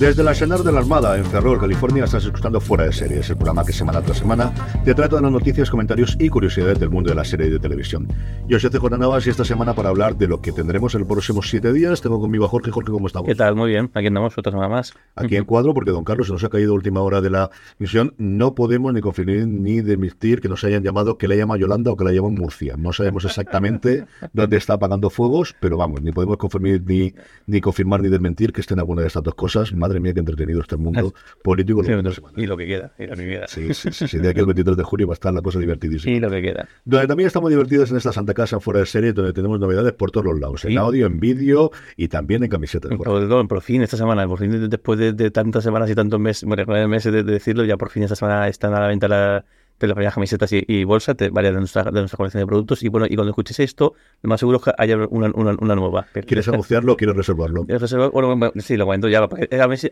Desde la Senar de la Armada en Ferrol, California, estás escuchando Fuera de Series, el programa que semana tras semana te trata de las noticias, comentarios y curiosidades del mundo de la serie de televisión. Yo soy CJ Navas y esta semana para hablar de lo que tendremos en los próximos siete días, tengo conmigo a Jorge. Jorge, ¿cómo estamos? ¿Qué tal? Muy bien, aquí andamos otra semana más. Aquí en cuadro, porque don Carlos se nos ha caído última hora de la misión. No podemos ni confirmar ni demitir que nos hayan llamado, que la llama Yolanda o que la llaman Murcia. No sabemos exactamente dónde está apagando fuegos, pero vamos, ni podemos confirmar ni, ni confirmar ni desmentir que estén alguna de estas dos cosas. Madre mía, qué entretenido está el mundo político. Sí, y lo que queda, y lo que queda. Sí, sí, sí, sí, de aquí al 23 de junio va a estar la cosa divertidísima. Y lo que queda. Donde también estamos divertidos en esta Santa Casa fuera de serie, donde tenemos novedades por todos los lados, en audio, en vídeo y también en camisetas. Jorge. Por, fin, esta semana, por fin, después de, de tantas semanas y tantos meses, bueno, meses de, de decirlo, ya por fin esta semana están a la venta la- de las varias camisetas y, y bolsas de varias de nuestra, de nuestra colección de productos. Y bueno, y cuando escuches esto, lo más seguro es que haya una, una, una nueva. Pero- ¿Quieres anunciarlo o quieres reservarlo? Bueno, sí, lo comento ya.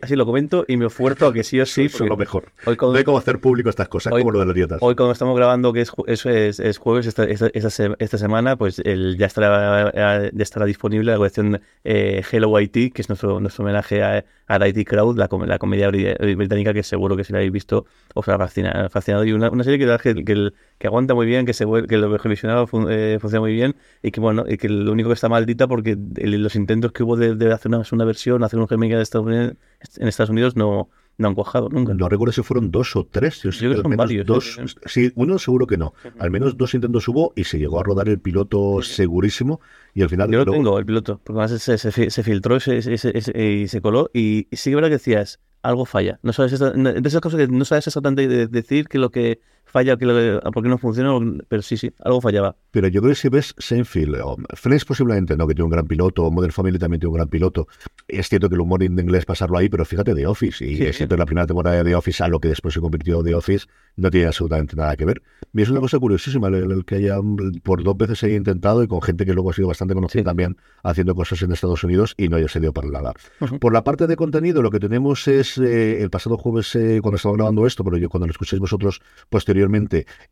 Así lo comento y me esfuerzo a que sí o sí. Eso es lo mejor. Hoy, cuando- No hay cómo hacer público estas cosas, Hoy- como lo de las dietas. Hoy cuando estamos grabando, que es, eso es, es jueves, esta, esta, esta, esta semana, pues el, ya, estará, ya estará disponible la colección eh, Hello IT, que es nuestro, nuestro homenaje a, a IT Crowd, la, com- la comedia bri- británica que seguro que si la habéis visto os fascina- fascinado. Y una, serie que, que, que, aguanta muy bien, que, se, que lo revisionado fun- eh, funciona muy bien y que bueno, y que lo único que está maldita porque el- los intentos que hubo de, hacer una, una versión, hacer un remake de Estados Unidos, en Estados Unidos no, no han cuajado nunca. No recuerdo si fueron dos o tres. Yo, creo que son varios, Dos, ¿eh? sí, uno seguro que no. Al menos dos intentos hubo y se llegó a rodar el piloto segurísimo. Y al final. Yo lo tengo, el piloto, porque además se, se, se filtró se- se- y se coló y sí que es verdad que decías, algo falla. No sabes esta- de esas cosas que no sabes exactamente de- decir que lo que falla, que lo que, por qué no funciona, pero sí, sí, algo fallaba. Pero yo creo que si ves Seinfeld, o Friends posiblemente no, que tiene un gran piloto, o Modern Family también tiene un gran piloto. Es cierto que el humor en inglés pasarlo ahí, pero fíjate The Office. Y Sí. es cierto que la primera temporada de The Office a lo que después se convirtió The Office no tiene absolutamente nada que ver. Y es una cosa curiosísima el, el que haya por dos veces haya intentado y con gente que luego ha sido bastante conocida Sí. también haciendo cosas en Estados Unidos y no haya sido para nada. Por la parte de contenido, lo que tenemos es eh, el pasado jueves, eh, cuando estaba grabando esto, pero yo cuando lo escuchéis vosotros posteriormente,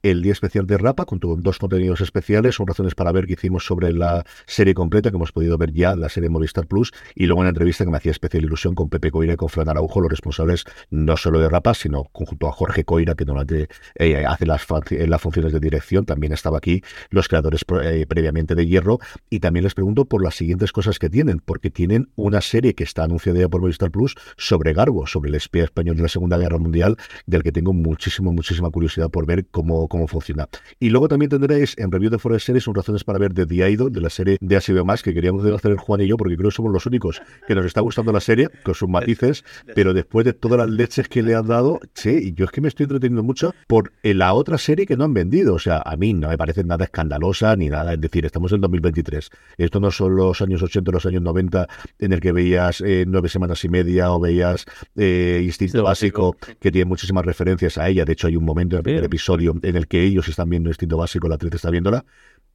el día especial de Rapa, con dos contenidos especiales, son razones para ver que hicimos sobre la serie completa, que hemos podido ver ya, la serie Movistar Plus, y luego una entrevista que me hacía especial ilusión con Pepe Coira y con Fran Araujo, los responsables no solo de Rapa, sino conjunto a Jorge Coira, que normalmente eh, hace las, eh, las funciones de dirección, también estaba aquí, los creadores eh, previamente de Hierro, y también les pregunto por las siguientes cosas que tienen, porque tienen una serie que está anunciada ya por Movistar Plus sobre Garbo, sobre el espía español de la Segunda Guerra Mundial, del que tengo muchísima, muchísima curiosidad por ver cómo, cómo funciona. Y luego también tendréis en Review de Forest Series un razones para ver de The Idol, de la serie de HBO Más, que queríamos hacer Juan y yo, porque creo que somos los únicos que nos está gustando la serie, con sus matices, pero después de todas las leches que le han dado, sí, yo es que me estoy entreteniendo mucho por la otra serie que no han vendido. O sea, a mí no me parece nada escandalosa ni nada. Es decir, estamos en 2023. Esto no son los años 80 los años 90 en el que veías eh, nueve semanas y media o veías eh, Instinto Básico, que tiene muchísimas referencias a ella. De hecho, hay un momento en el episodio en el que ellos están viendo Instinto Básico, la actriz está viéndola.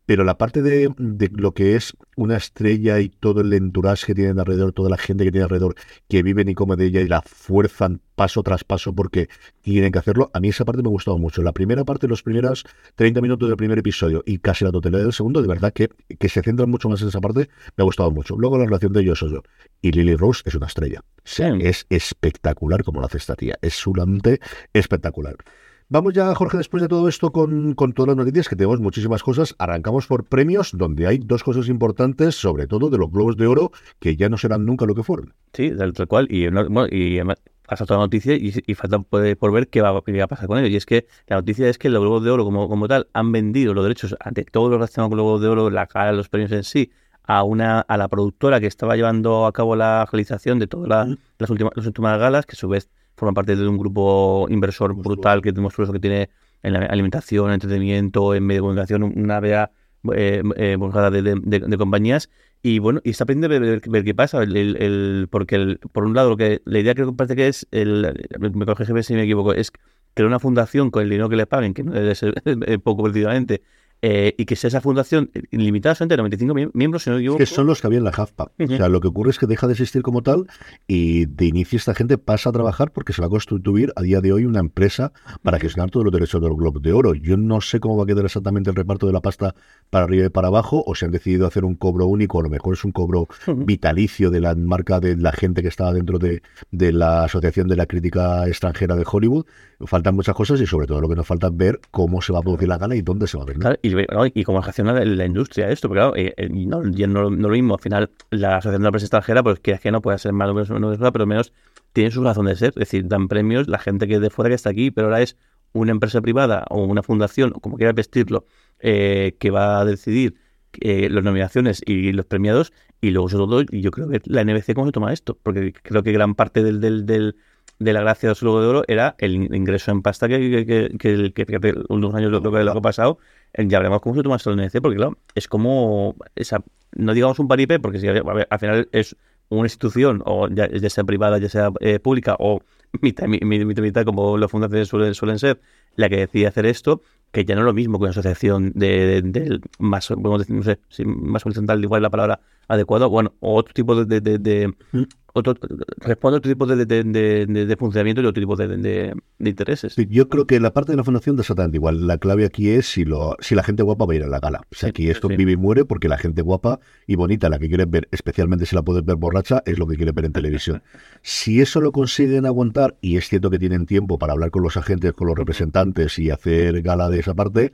Pero la parte de, de, lo que es una estrella y todo el entourage que tienen alrededor, toda la gente que tiene alrededor, que viven y comen de ella y la fuerzan paso tras paso porque tienen que hacerlo, a mí esa parte me ha gustado mucho. La primera parte, los primeros 30 minutos del primer episodio y casi la totalidad del segundo, de verdad que, que se centran mucho más en esa parte, me ha gustado mucho. Luego la relación de ellos yo y Lily Rose es una estrella. Sí. Es espectacular como lo hace esta tía. Es solamente espectacular. Vamos ya, Jorge, después de todo esto con, con, todas las noticias, que tenemos muchísimas cosas. Arrancamos por premios, donde hay dos cosas importantes, sobre todo de los Globos de Oro, que ya no serán nunca lo que fueron. Sí, tal, tal cual. Y, bueno, y ha saltado la noticia y, y falta por, por ver qué va, qué va, a pasar con ellos. Y es que la noticia es que los Globos de Oro, como, como tal, han vendido los derechos ante todos los relacionados con los Globos de Oro, la cara, los premios en sí, a una a la productora que estaba llevando a cabo la realización de todas la, las, últimas, las últimas galas, que a su vez forman parte de un grupo inversor brutal que tenemos que tiene en la alimentación, entretenimiento, en medio de comunicación, una vea eh, eh, de, de, de, compañías. Y bueno, y está pendiente de ver, ver, qué pasa, el, el, porque el, por un lado lo que la idea que parece que es, el, me corrige si me equivoco, es crear una fundación con el dinero que le paguen, que no debe ser poco precisamente, eh, y que sea esa fundación limitada solamente a 95 miembros, si no equivoco. Que son los que había en la HAFPA. Uh -huh. O sea, lo que ocurre es que deja de existir como tal y de inicio esta gente pasa a trabajar porque se va a constituir a día de hoy una empresa para gestionar todos los derechos de los Globos de Oro. Yo no sé cómo va a quedar exactamente el reparto de la pasta para arriba y para abajo, o si han decidido hacer un cobro único, a lo mejor es un cobro uh -huh. vitalicio de la marca de la gente que estaba dentro de, de la Asociación de la Crítica Extranjera de Hollywood. Faltan muchas cosas y sobre todo lo que nos falta es ver cómo se va a producir la gala y dónde se va a. Claro, y y cómo reacciona la industria a esto, porque claro, eh, no, ya no, no, lo mismo, al final la Asociación de la Prensa Extranjera, pues que es que no puede ser más o menos, menos pero menos tiene su razón de ser, es decir, dan premios la gente que es de fuera que está aquí, pero ahora es una empresa privada o una fundación, o como quieras vestirlo, eh, que va a decidir eh, las nominaciones y los premiados, y luego sobre todo, yo creo que la NBC cómo se toma esto, porque creo que gran parte del, del, del de la gracia de los Globos de Oro era el ingreso en pasta que, que, que, que, que, unos años lo, que, ha pasado. Ya veremos cómo se toma esto el NC, porque claro, es como, esa, no digamos un paripé, porque si, ver, al final es una institución, o ya, sea privada, ya sea eh, pública, o mitad, mitad, mitad, como las fundaciones suelen, suelen ser, la que decide hacer esto, que ya no es lo mismo que una asociación de, de, de más, podemos decir, no sé, más horizontal, igual la palabra adecuada, bueno, otro tipo de, de, de otro, responde a otro tipo de, de, de, de, funcionamiento y otro tipo de, de, intereses. Sí, yo creo que la parte de la fundación es exactamente igual. La clave aquí es si, lo, si la gente guapa va a ir a la gala. O sea, aquí esto sí. vive y muere porque la gente guapa y bonita, la que quieres ver, especialmente si la puedes ver borracha, es lo que quieres ver en televisión. si eso lo consiguen aguantar, y es cierto que tienen tiempo para hablar con los agentes, con los representantes y hacer gala de esa parte,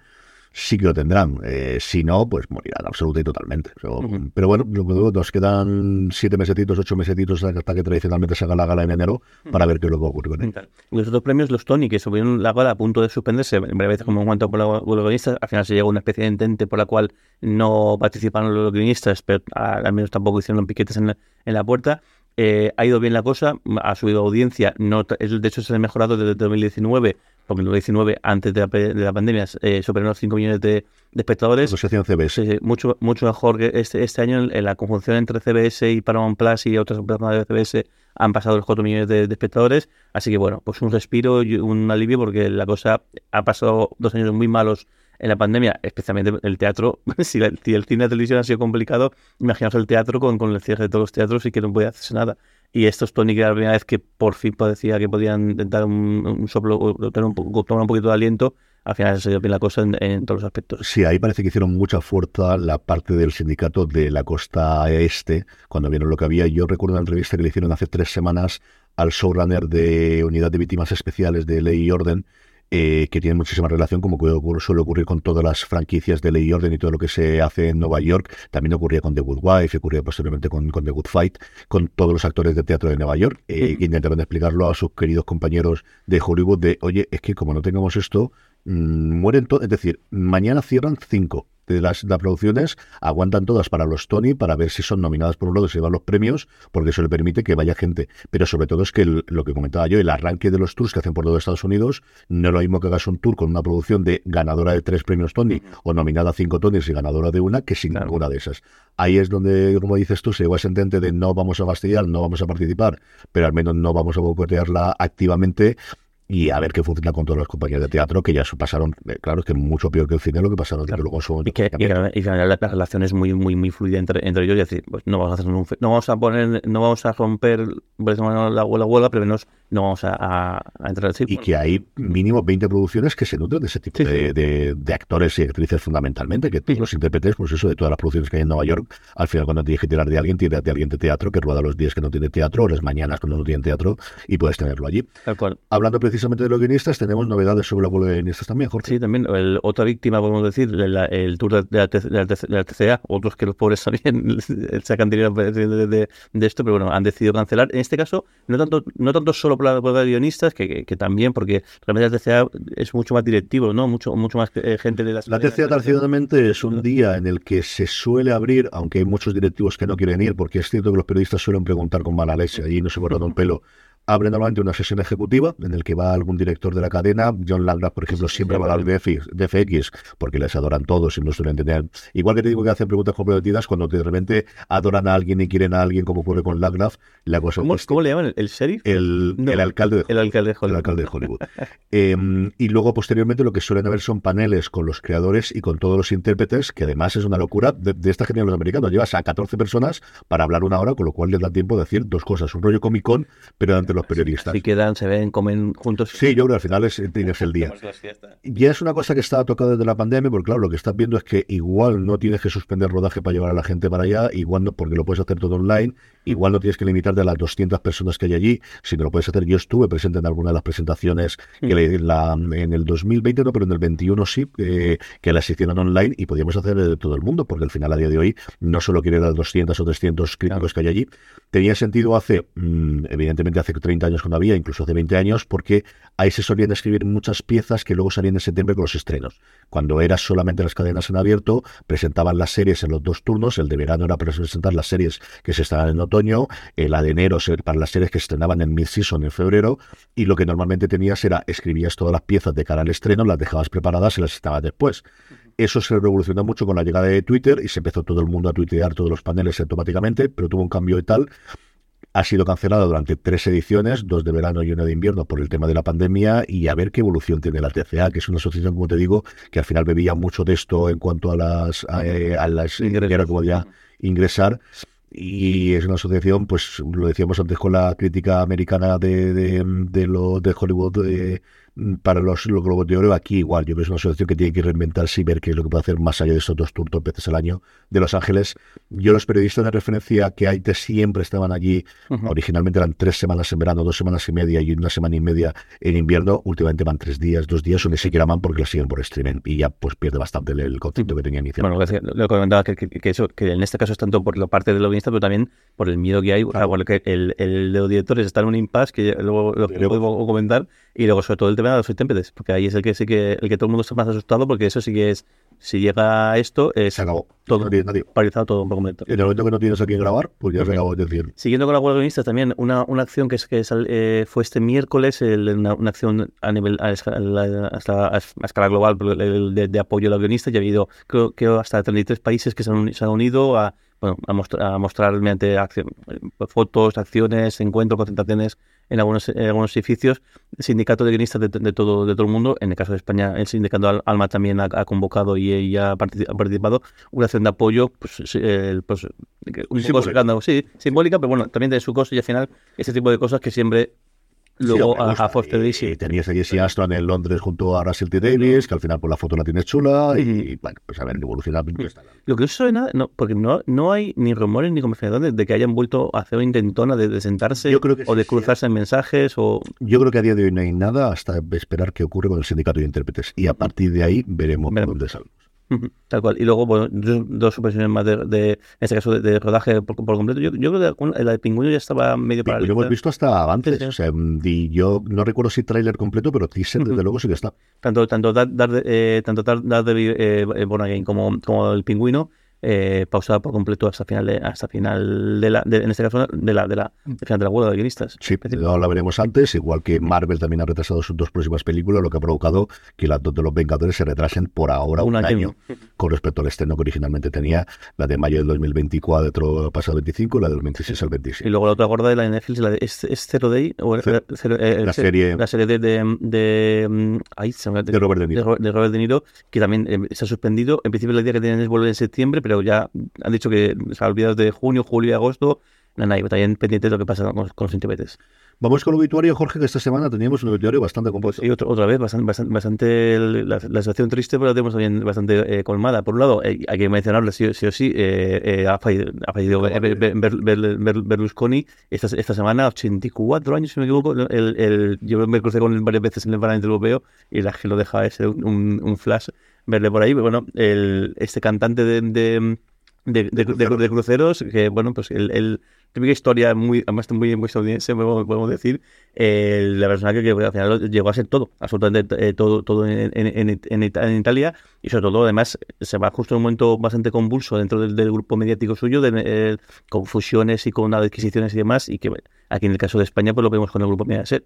sí que lo tendrán. Eh, si no, pues morirán absoluta y totalmente. So, uh -huh. Pero bueno, nos quedan siete mesetitos, ocho mesetitos hasta que tradicionalmente se haga la gala en enero para ver qué es lo que ocurre con él. Los otros premios, los Tony, que subieron la gala a punto de suspenderse, en breve como en cuanto por los guionistas, al final se llegó a una especie de entente por la cual no participaron los guionistas, pero al menos tampoco hicieron piquetes en la, en la puerta. Eh, ha ido bien la cosa, ha subido audiencia, no, de hecho se ha mejorado desde 2019, porque en 2019, antes de la, de la pandemia, eh, superaron los 5 millones de, de espectadores. Asociación CBS. Sí, mucho, mucho mejor que este, este año en, en, la conjunción entre CBS y Paramount Plus y otras plataformas de CBS han pasado los 4 millones de, de, espectadores. Así que bueno, pues un respiro y un alivio porque la cosa ha pasado dos años muy malos en la pandemia, especialmente el teatro, si, la, si el cine y la televisión ha sido complicado, imaginaos el teatro con, con el cierre de todos los teatros y que no puede hacerse nada. Y estos Tony, que era la primera vez que por fin parecía que podían un, un soplo, tener un, tomar un poquito de aliento, al final se dio bien la cosa en, en, todos los aspectos. Sí, ahí parece que hicieron mucha fuerza la parte del sindicato de la costa este, cuando vieron lo que había. Yo recuerdo una entrevista que le hicieron hace tres semanas al showrunner de Unidad de Víctimas Especiales de Ley y Orden, eh, que tiene muchísima relación, como suele ocurrir con todas las franquicias de Ley y Orden y todo lo que se hace en Nueva York. También ocurría con The Good Wife, ocurría posteriormente con, con The Good Fight, con todos los actores de teatro de Nueva York, eh, que intentaron explicarlo a sus queridos compañeros de Hollywood de, oye, es que como no tengamos esto, mm, mueren todos, es decir, mañana cierran cinco de las, las, producciones, aguantan todas para los Tony, para ver si son nominadas por un lado y se llevan los premios, porque eso le permite que vaya gente. Pero sobre todo es que el, lo que comentaba yo, el arranque de los tours que hacen por todo Estados Unidos, no es lo mismo que hagas un tour con una producción de ganadora de tres premios Tony o nominada a cinco Tonys y ganadora de una, que sin claro. ninguna de esas. Ahí es donde, como dices tú, se llegó a ese entente de no vamos a fastidiar, no vamos a participar, pero al menos no vamos a boicotearla activamente y a ver qué funciona con todas las compañías de teatro que ya pasaron, eh, claro, es que mucho peor que el cine lo que pasaron claro. luego son y que, y, y la, la, relación es muy muy muy fluida entre, entre ellos y decir pues no vamos a hacer un, no vamos a poner no vamos a romper la, la huelga pero menos no vamos a, a, a entrar sí, y que hay mínimo 20 producciones que se nutren de ese tipo sí, de, de, de, actores y actrices fundamentalmente que los intérpretes pues eso de todas las producciones que hay en Nueva York al final cuando tienes que tirar de alguien tiras de alguien de teatro que rueda los días que no tiene teatro o las mañanas cuando no tiene teatro y puedes tenerlo allí. Hablando precisamente de los guionistas tenemos novedades sobre la huelga de guionistas también, Jorge. Sí, también. El, otra víctima, podemos decir, el, el tour de la, de, la, de la, TCA, otros que los pobres también sacan dinero de, de, esto, pero bueno, han decidido cancelar. En este caso, no tanto no tanto solo por la huelga de guionistas, que, que, que, también, porque realmente la TCA es mucho más directivo, ¿no? Mucho, mucho más eh, gente de las... La TCA, tradicionalmente, es un día en el que se suele abrir, aunque hay muchos directivos que no quieren ir, porque es cierto que los periodistas suelen preguntar con mala leche, allí no se borra un pelo abre normalmente una sesión ejecutiva en el que va algún director de la cadena. John Landgraf, por ejemplo, siempre va a hablar de FX, porque les adoran todos y no suelen tener. Igual que te digo que hacen preguntas comprometidas cuando de repente adoran a alguien y quieren a alguien, como ocurre con Landgraf. La cosa ¿Cómo, ¿Cómo, le llaman? ¿El sheriff? El, no, el alcalde de Hollywood. El alcalde de Hollywood. El alcalde de Hollywood. eh, y luego, posteriormente, lo que suelen haber son paneles con los creadores y con todos los intérpretes, que además es una locura de, de esta generación de los americanos. Llevas a 14 personas para hablar una hora, con lo cual les da tiempo de decir dos cosas. Un rollo Comic Con, pero ante los periodistas. Así que se ven, comen juntos. Sí, yo creo que al final es, tienes el día. Ya es una cosa que está tocada desde la pandemia, porque claro, lo que estás viendo es que igual no tienes que suspender rodaje para llevar a la gente para allá, igual no, porque lo puedes hacer todo online, igual no tienes que limitarte a las 200 personas que hay allí, sino lo puedes hacer. Yo estuve presente en alguna de las presentaciones que le, la, en el 2020, no, pero en el 21 sí, eh, que las hicieron online y podíamos hacer de todo el mundo, porque al final a día de hoy no solo quiere las 200 o 300 críticos que hay allí. Tenía sentido hace, mmm, evidentemente hace 30 años cuando había, incluso hace 20 años, porque ahí se solían escribir muchas piezas que luego salían en septiembre con los estrenos. Cuando era solamente las cadenas en abierto, presentaban las series en los dos turnos, el de verano era para presentar las series que se estaban en otoño, la de enero para las series que se estrenaban en mid-season en febrero, y lo que normalmente tenías era, escribías todas las piezas de cara al estreno, las dejabas preparadas y las estabas después. Eso se revolucionó mucho con la llegada de Twitter y se empezó todo el mundo a tuitear todos los paneles automáticamente, pero tuvo un cambio y tal ha sido cancelada durante tres ediciones, dos de verano y una de invierno por el tema de la pandemia y a ver qué evolución tiene la TCA, que es una asociación, como te digo, que al final bebía mucho de esto en cuanto a las a, a las ingresar, como ya ingresar y es una asociación, pues lo decíamos antes con la crítica americana de, de, de lo de Hollywood de, para los, los, Globos de Oro, aquí igual, yo creo que es una asociación que tiene que reinventarse y ver qué es lo que puede hacer más allá de estos dos turnos veces al año de Los Ángeles. Yo los periodistas de referencia que hay siempre estaban allí, uh -huh. originalmente eran tres semanas en verano, dos semanas y media y una semana y media en invierno, últimamente van tres días, dos días o ni siquiera van porque la siguen por streaming y ya pues pierde bastante el, el concepto que tenía inicialmente. Bueno, lo que comentaba que, que, que, eso, que en este caso es tanto por la parte del lobbyista, pero también por el miedo que hay, claro. o que el, el, de los directores está en un impasse, que luego lo que puedo comentar, y luego sobre todo el tema de los intérpretes, porque ahí es el que sí que el que todo el mundo está más asustado, porque eso sí que es, si llega a esto, es se acabó. todo no tiene paralizado todo un momento. En el momento que no tienes a quien grabar, pues ya se acabó de decir. Siguiendo con la huelga guionista también, una, una acción que, es, que sal, eh, fue este miércoles, el, una, una, acción a nivel a escala, hasta a escala global de, de, apoyo a los guionistas, ya ha habido creo que hasta 33 países que se han, se han unido a bueno, a, mostrar, a mostrar mediante acción, fotos, acciones, encuentros, concentraciones en algunos, en algunos edificios, sindicato de guionistas de, de, todo, de todo el mundo. En el caso de España, el sindicato Alma también ha, ha convocado y, y ha, participado. Una acción de apoyo, pues, eh, pues un poco sacando, sí, simbólica, pero bueno, también de su costo y al final ese tipo de cosas que siempre Luego sí, a, a Foster y, y tenías a Jesse Aston en Londres junto a Russell T. Davis, que al final por la foto la tienes chula y, y bueno, pues a ver, evolucionar. Lo que no suena, no, porque no, no hay ni rumores ni conversaciones de que hayan vuelto a hacer una intentona de, de sentarse o de cruzarse sí. en mensajes o... Yo creo que a día de hoy no hay nada hasta esperar qué ocurre con el sindicato de intérpretes y a partir de ahí veremos, veremos. por dónde sale. Tal cual. Y luego, bueno, dos, supervisiones más de, de, en este caso, de, de rodaje por, por, completo. Yo, yo creo que la de Pingüino ya estaba medio para. Lo hemos visto hasta antes. Sí, sí. O sea, y yo no recuerdo si tráiler completo, pero teaser, desde luego, sí que está. Tanto, tanto Dar, Dar, eh, tanto Dar, Dar de, eh, Born Again como, como el Pingüino eh, pausada por completo hasta final de, hasta final de la, de, en este caso, de la, de la, de final de la huelga de guionistas. Sí, no la veremos antes, igual que Marvel también ha retrasado sus dos próximas películas, lo que ha provocado que las dos de los Vengadores se retrasen por ahora un, un año, año, con respecto al estreno que originalmente tenía, la de mayo del 2024 pasado 25, la del 26 al 26. Y luego la otra gorda de la de Netflix, la de, ¿es, es Zero Day? O cero, eh, la, serie, la serie de, de, de Robert De Niro. De, Robert De Niro, que también eh, se ha suspendido. En principio, el día que tienen es volver en septiembre, pero ya han dicho que se ha olvidado de junio, julio y agosto. Nada, y también pendiente de lo que pasa con, con los intérpretes. Vamos con el obituario, Jorge, que esta semana teníamos un obituario bastante compuesto. Y otro, otra vez, bastante, bastante, bastante la, la, situación triste, pero la tenemos también bastante eh, colmada. Por un lado, eh, hay que mencionarle sí, sí o sí, eh, ha fallecido, ha fallecido Berlusconi esta, esta semana, 84 años, si me equivoco. El, el, yo me crucé con él varias veces en el Parlamento Europeo y la que lo deja ese un, un flash verle por ahí. Bueno, el, este cantante de, de de, de, cruceros, que bueno, pues el, el típica historia muy, además muy, muy estadounidense, podemos, podemos decir, eh, la persona que, al final llegó a ser todo, absolutamente eh, todo, todo en, en, en, en, Italia, y sobre todo además se va justo en un momento bastante convulso dentro del, del grupo mediático suyo, de eh, con fusiones y con adquisiciones y demás, y que aquí en el caso de España pues lo vemos con el grupo Mediaset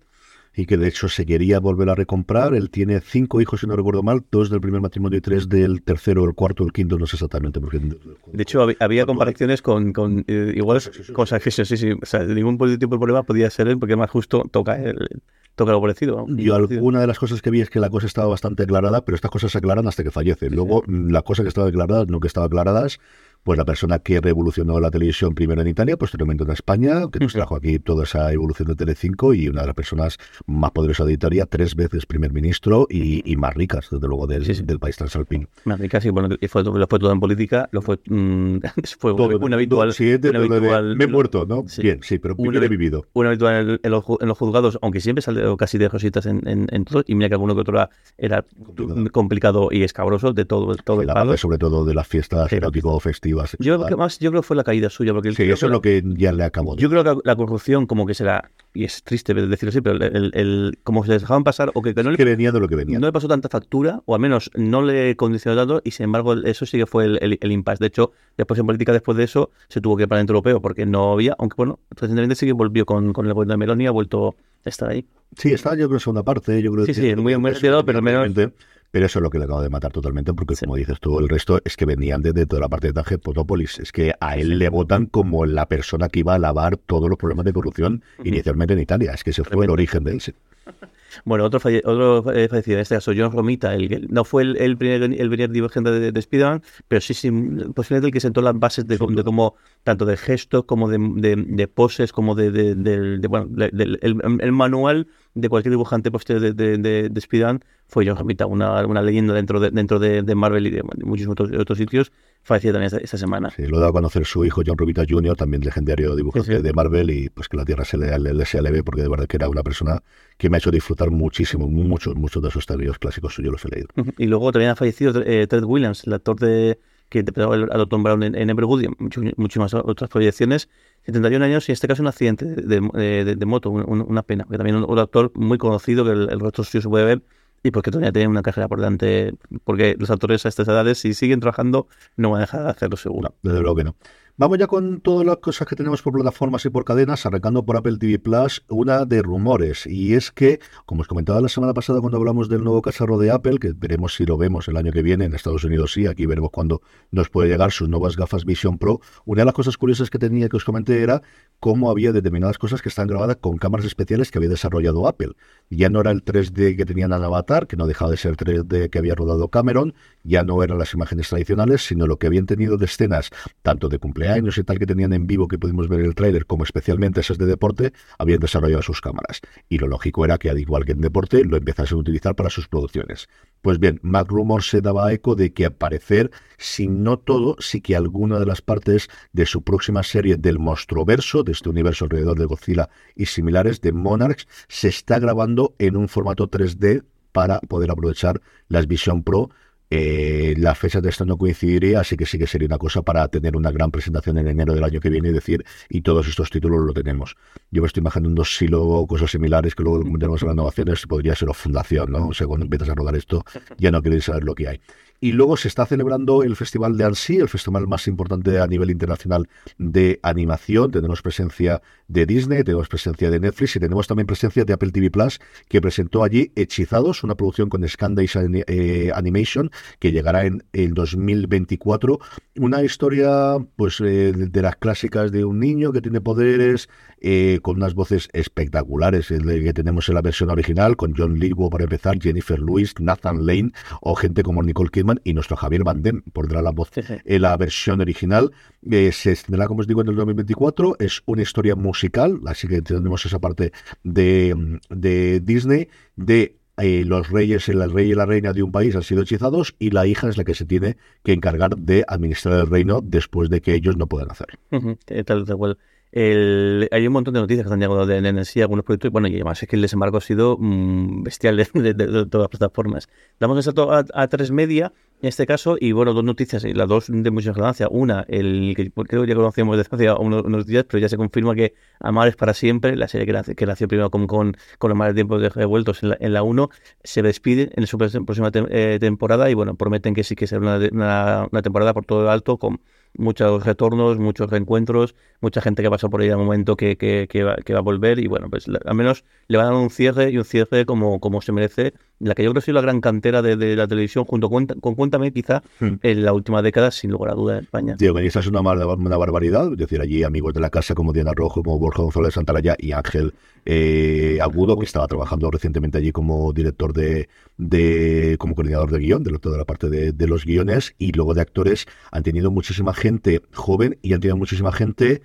y que de hecho se quería volver a recomprar. Él tiene cinco hijos, si no recuerdo mal, dos del primer matrimonio y tres del tercero, el cuarto, el quinto, no sé exactamente. Porque... De hecho, había comparaciones con, con eh, iguales sí, sí, sí, cosas que sí, sí, o sea, ningún tipo de problema podía ser él, porque más justo toca el, toca lo parecido. ¿no? Yo alguna de las cosas que vi es que la cosa estaba bastante aclarada, pero estas cosas se aclaran hasta que fallece. Luego, la cosa que estaba declarada, no que estaba aclaradas, pues la persona que revolucionó la televisión primero en Italia, posteriormente en España, que nos trajo aquí toda esa evolución de Telecinco y una de las personas más poderosas de Italia, tres veces primer ministro y, y más ricas, desde luego, del, sí, sí. del país transalpino. Más ricas, sí, bueno, y fue, lo fue todo en política, lo fue, mmm, fue todo, un habitual. Sí, un habitual de, me he muerto, ¿no? Sí. Bien, sí, pero un, vivido. Un habitual en, en, los, en, los, juzgados, aunque siempre salió casi de rositas en, en, en todo, y mira que alguno que otro era complicado, complicado y escabroso de todo, todo el parte, sobre todo de las fiestas erótico-festivas. Yo creo que más yo creo que fue la caída suya. Porque sí, eso es lo que ya le acabó. Yo creo que la corrupción, como que será, y es triste decirlo así, pero el, el, como se les dejaban pasar, o que, que no le, que venía de lo que venía. No le pasó tanta factura, o al menos no le condicionó tanto, y sin embargo, eso sí que fue el, el, el impasse. De hecho, después en política, después de eso, se tuvo que ir para el europeo, porque no había, aunque bueno, recientemente sí que volvió con, con el gobierno de Meloni, ha vuelto a estar ahí. Sí, está yo creo en segunda parte, yo creo sí, que sí, muy, muy retirado, pero al menos pero eso es lo que le acaba de matar totalmente, porque sí. como dices tú, el resto es que venían de, de toda la parte de Taje Potópolis. Es que a él le votan como la persona que iba a lavar todos los problemas de corrupción uh -huh. inicialmente en Italia. Es que ese fue el origen de él. Bueno, otro, falle otro fallecido, en este caso John Romita, el que no fue el, el primer, el primer dirigente de, de Spider-Man, pero sí, sí, posiblemente el que sentó las bases de, de como, tanto de gestos como de, de, de poses, como de, de, bueno, el, el, manual de cualquier dibujante posterior de, de, de Spider-Man fue John Romita, una, una leyenda dentro de, dentro de, de Marvel y de, muchos otros, otros sitios, falleció también esta, esta, semana. Sí, lo da a conocer su hijo John Romita Jr., también legendario dibujante sí, sí. de Marvel, y pues que la tierra se le, le, le sea leve, porque de verdad que era una persona que me ha hecho disfrutar muchísimo, muchos, muchos de esos teorías clásicos suyos los he leído. Y luego también ha fallecido eh, Ted Williams, el actor de que interpretaba al Dr. Brown en, en Everwood y mucho, muchísimas otras proyecciones. 71 años y en este caso un accidente de, de, de, de moto, una, una, pena, porque también un, un, actor muy conocido que el, el rostro suyo se puede ver y porque todavía tiene una carrera por delante, porque los actores a estas edades, si siguen trabajando, no van a dejar de hacerlo seguro. No, desde luego que no. Vamos ya con todas las cosas que tenemos por plataformas y por cadenas, arrancando por Apple TV Plus, una de rumores, y es que, como os comentaba la semana pasada cuando hablamos del nuevo cacharro de Apple, que veremos si lo vemos el año que viene, en Estados Unidos sí, aquí veremos cuándo nos puede llegar sus nuevas gafas Vision Pro, una de las cosas curiosas que tenía que os comenté era cómo había determinadas cosas que están grabadas con cámaras especiales que había desarrollado Apple. Ya no era el 3D que tenían en Avatar, que no dejaba de ser 3D que había rodado Cameron, ya no eran las imágenes tradicionales, sino lo que habían tenido de escenas, tanto de cumpleaños, años y tal que tenían en vivo que pudimos ver en el tráiler, como especialmente esas de deporte, habían desarrollado sus cámaras. Y lo lógico era que, al igual que en deporte, lo empezasen a utilizar para sus producciones. Pues bien, Mac Rumor se daba eco de que, al parecer, si no todo, sí que alguna de las partes de su próxima serie del Monstruoverso, de este universo alrededor de Godzilla y similares, de Monarchs, se está grabando en un formato 3D para poder aprovechar las Vision Pro Eh, la fecha de esto no coincidiría, así que sí que sería una cosa para tener una gran presentación en enero del año que viene y decir, y todos estos títulos lo tenemos. Yo me estoy imaginando silo o cosas similares que luego tenemos en las podría ser o fundación, ¿no? O sea, cuando empiezas a rodar esto, ya no queréis saber lo que hay. Y luego se está celebrando el Festival de Annecy, el festival más importante a nivel internacional de animación. Tenemos presencia de Disney, tenemos presencia de Netflix y tenemos también presencia de Apple TV Plus, que presentó allí Hechizados, una producción con Scandice eh, Animation, que llegará en el 2024. Una historia, pues, eh, de las clásicas de un niño que tiene poderes, eh, con unas voces espectaculares el que tenemos en la versión original, con John Lithgow para empezar, Jennifer Lewis, Nathan Lane o gente como Nicole Kidman y nuestro Javier Van Damme pondrá la voz en la versión original. Eh, se estrenará, como os digo, en el 2024. Es una historia musical, así que tenemos esa parte de, de Disney, de eh, los reyes, el rey y la reina de un país han sido hechizados y la hija es la que se tiene que encargar de administrar el reino después de que ellos no puedan hacerlo. tal, tal el, hay un montón de noticias que están llegando de, de, algunos proyectos, bueno, y además es que el desembarco ha sido mm, bestial de, todas las plataformas. Damos el salto a, tres media, en este caso, y bueno, dos noticias, las dos de mucha relevancia. Una, el que creo que ya conocíamos desde hace unos, días, pero ya se confirma que Amar es para siempre, la serie que, nació, nació primero con, con, con los malos tiempos de revueltos en la, 1, se despide en su próxima eh, temporada y bueno, prometen que sí que será una, una temporada por todo el alto con muchos retornos, muchos reencuentros, mucha gente que pasó por ahí al momento que, que, que, va, que va a volver y bueno, pues al menos le van a dar un cierre y un cierre como, como se merece, la que yo creo que ha sido la gran cantera de, la televisión junto con, con Cuéntame quizá hmm. en la última década sin lugar a duda en España. Tío, esta es una, una barbaridad, es decir, allí amigos de la casa como Diana Rojo, como Borja González Santaraya y Ángel eh, Agudo, que estaba trabajando recientemente allí como director de, de como coordinador de guion, de toda la parte de, de los guiones, y luego de actores, han tenido muchísima gente joven y han tenido muchísima gente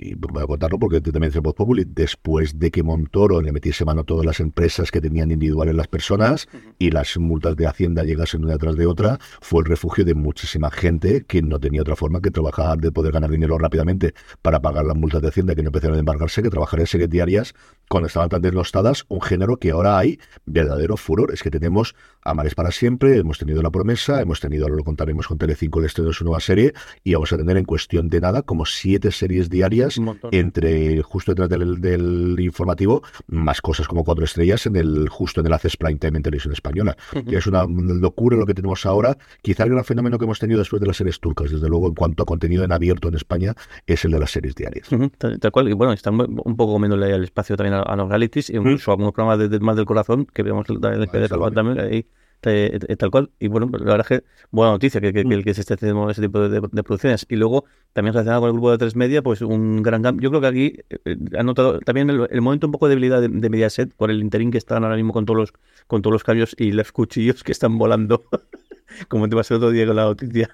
y voy a contarlo porque también es Voz Populi, después de que Montoro le metiese mano a todas las empresas que tenían individuales las personas y las multas de Hacienda llegasen una detrás de otra, fue el refugio de muchísima gente que no tenía otra forma que trabajar, de poder ganar dinero rápidamente para pagar las multas de Hacienda que no empezaron a embargarse, que trabajar en series diarias cuando estaban tan denostadas, un género que ahora hay verdadero furor. Es que tenemos Amares para siempre, hemos tenido La Promesa, hemos tenido, ahora lo contaremos con Telecinco, el estreno de su nueva serie, y vamos a tener en cuestión de nada como siete series diarias entre justo detrás del, informativo, más cosas como cuatro estrellas en el justo en el Access Prime Time en televisión española. que es una locura lo que tenemos ahora. Quizá el gran fenómeno que hemos tenido después de las series turcas, desde luego, en cuanto a contenido en abierto en España, es el de las series diarias. tal, cual, y bueno, está un poco comiendo el espacio también a, los realities, incluso algunos programas de, más del corazón, que vemos también, el también ahí eh, eh, tal cual. Y bueno, la verdad es que buena noticia que, que, que, que se esté haciendo ese tipo de, producciones. Y luego, también relacionado con el grupo de tres media, pues un gran cambio. Yo creo que aquí eh, ha notado también el, momento un poco de debilidad de, de, Mediaset por el interín que están ahora mismo con todos los, con todos los cambios y los cuchillos que están volando. Como te pasó el otro día con la noticia.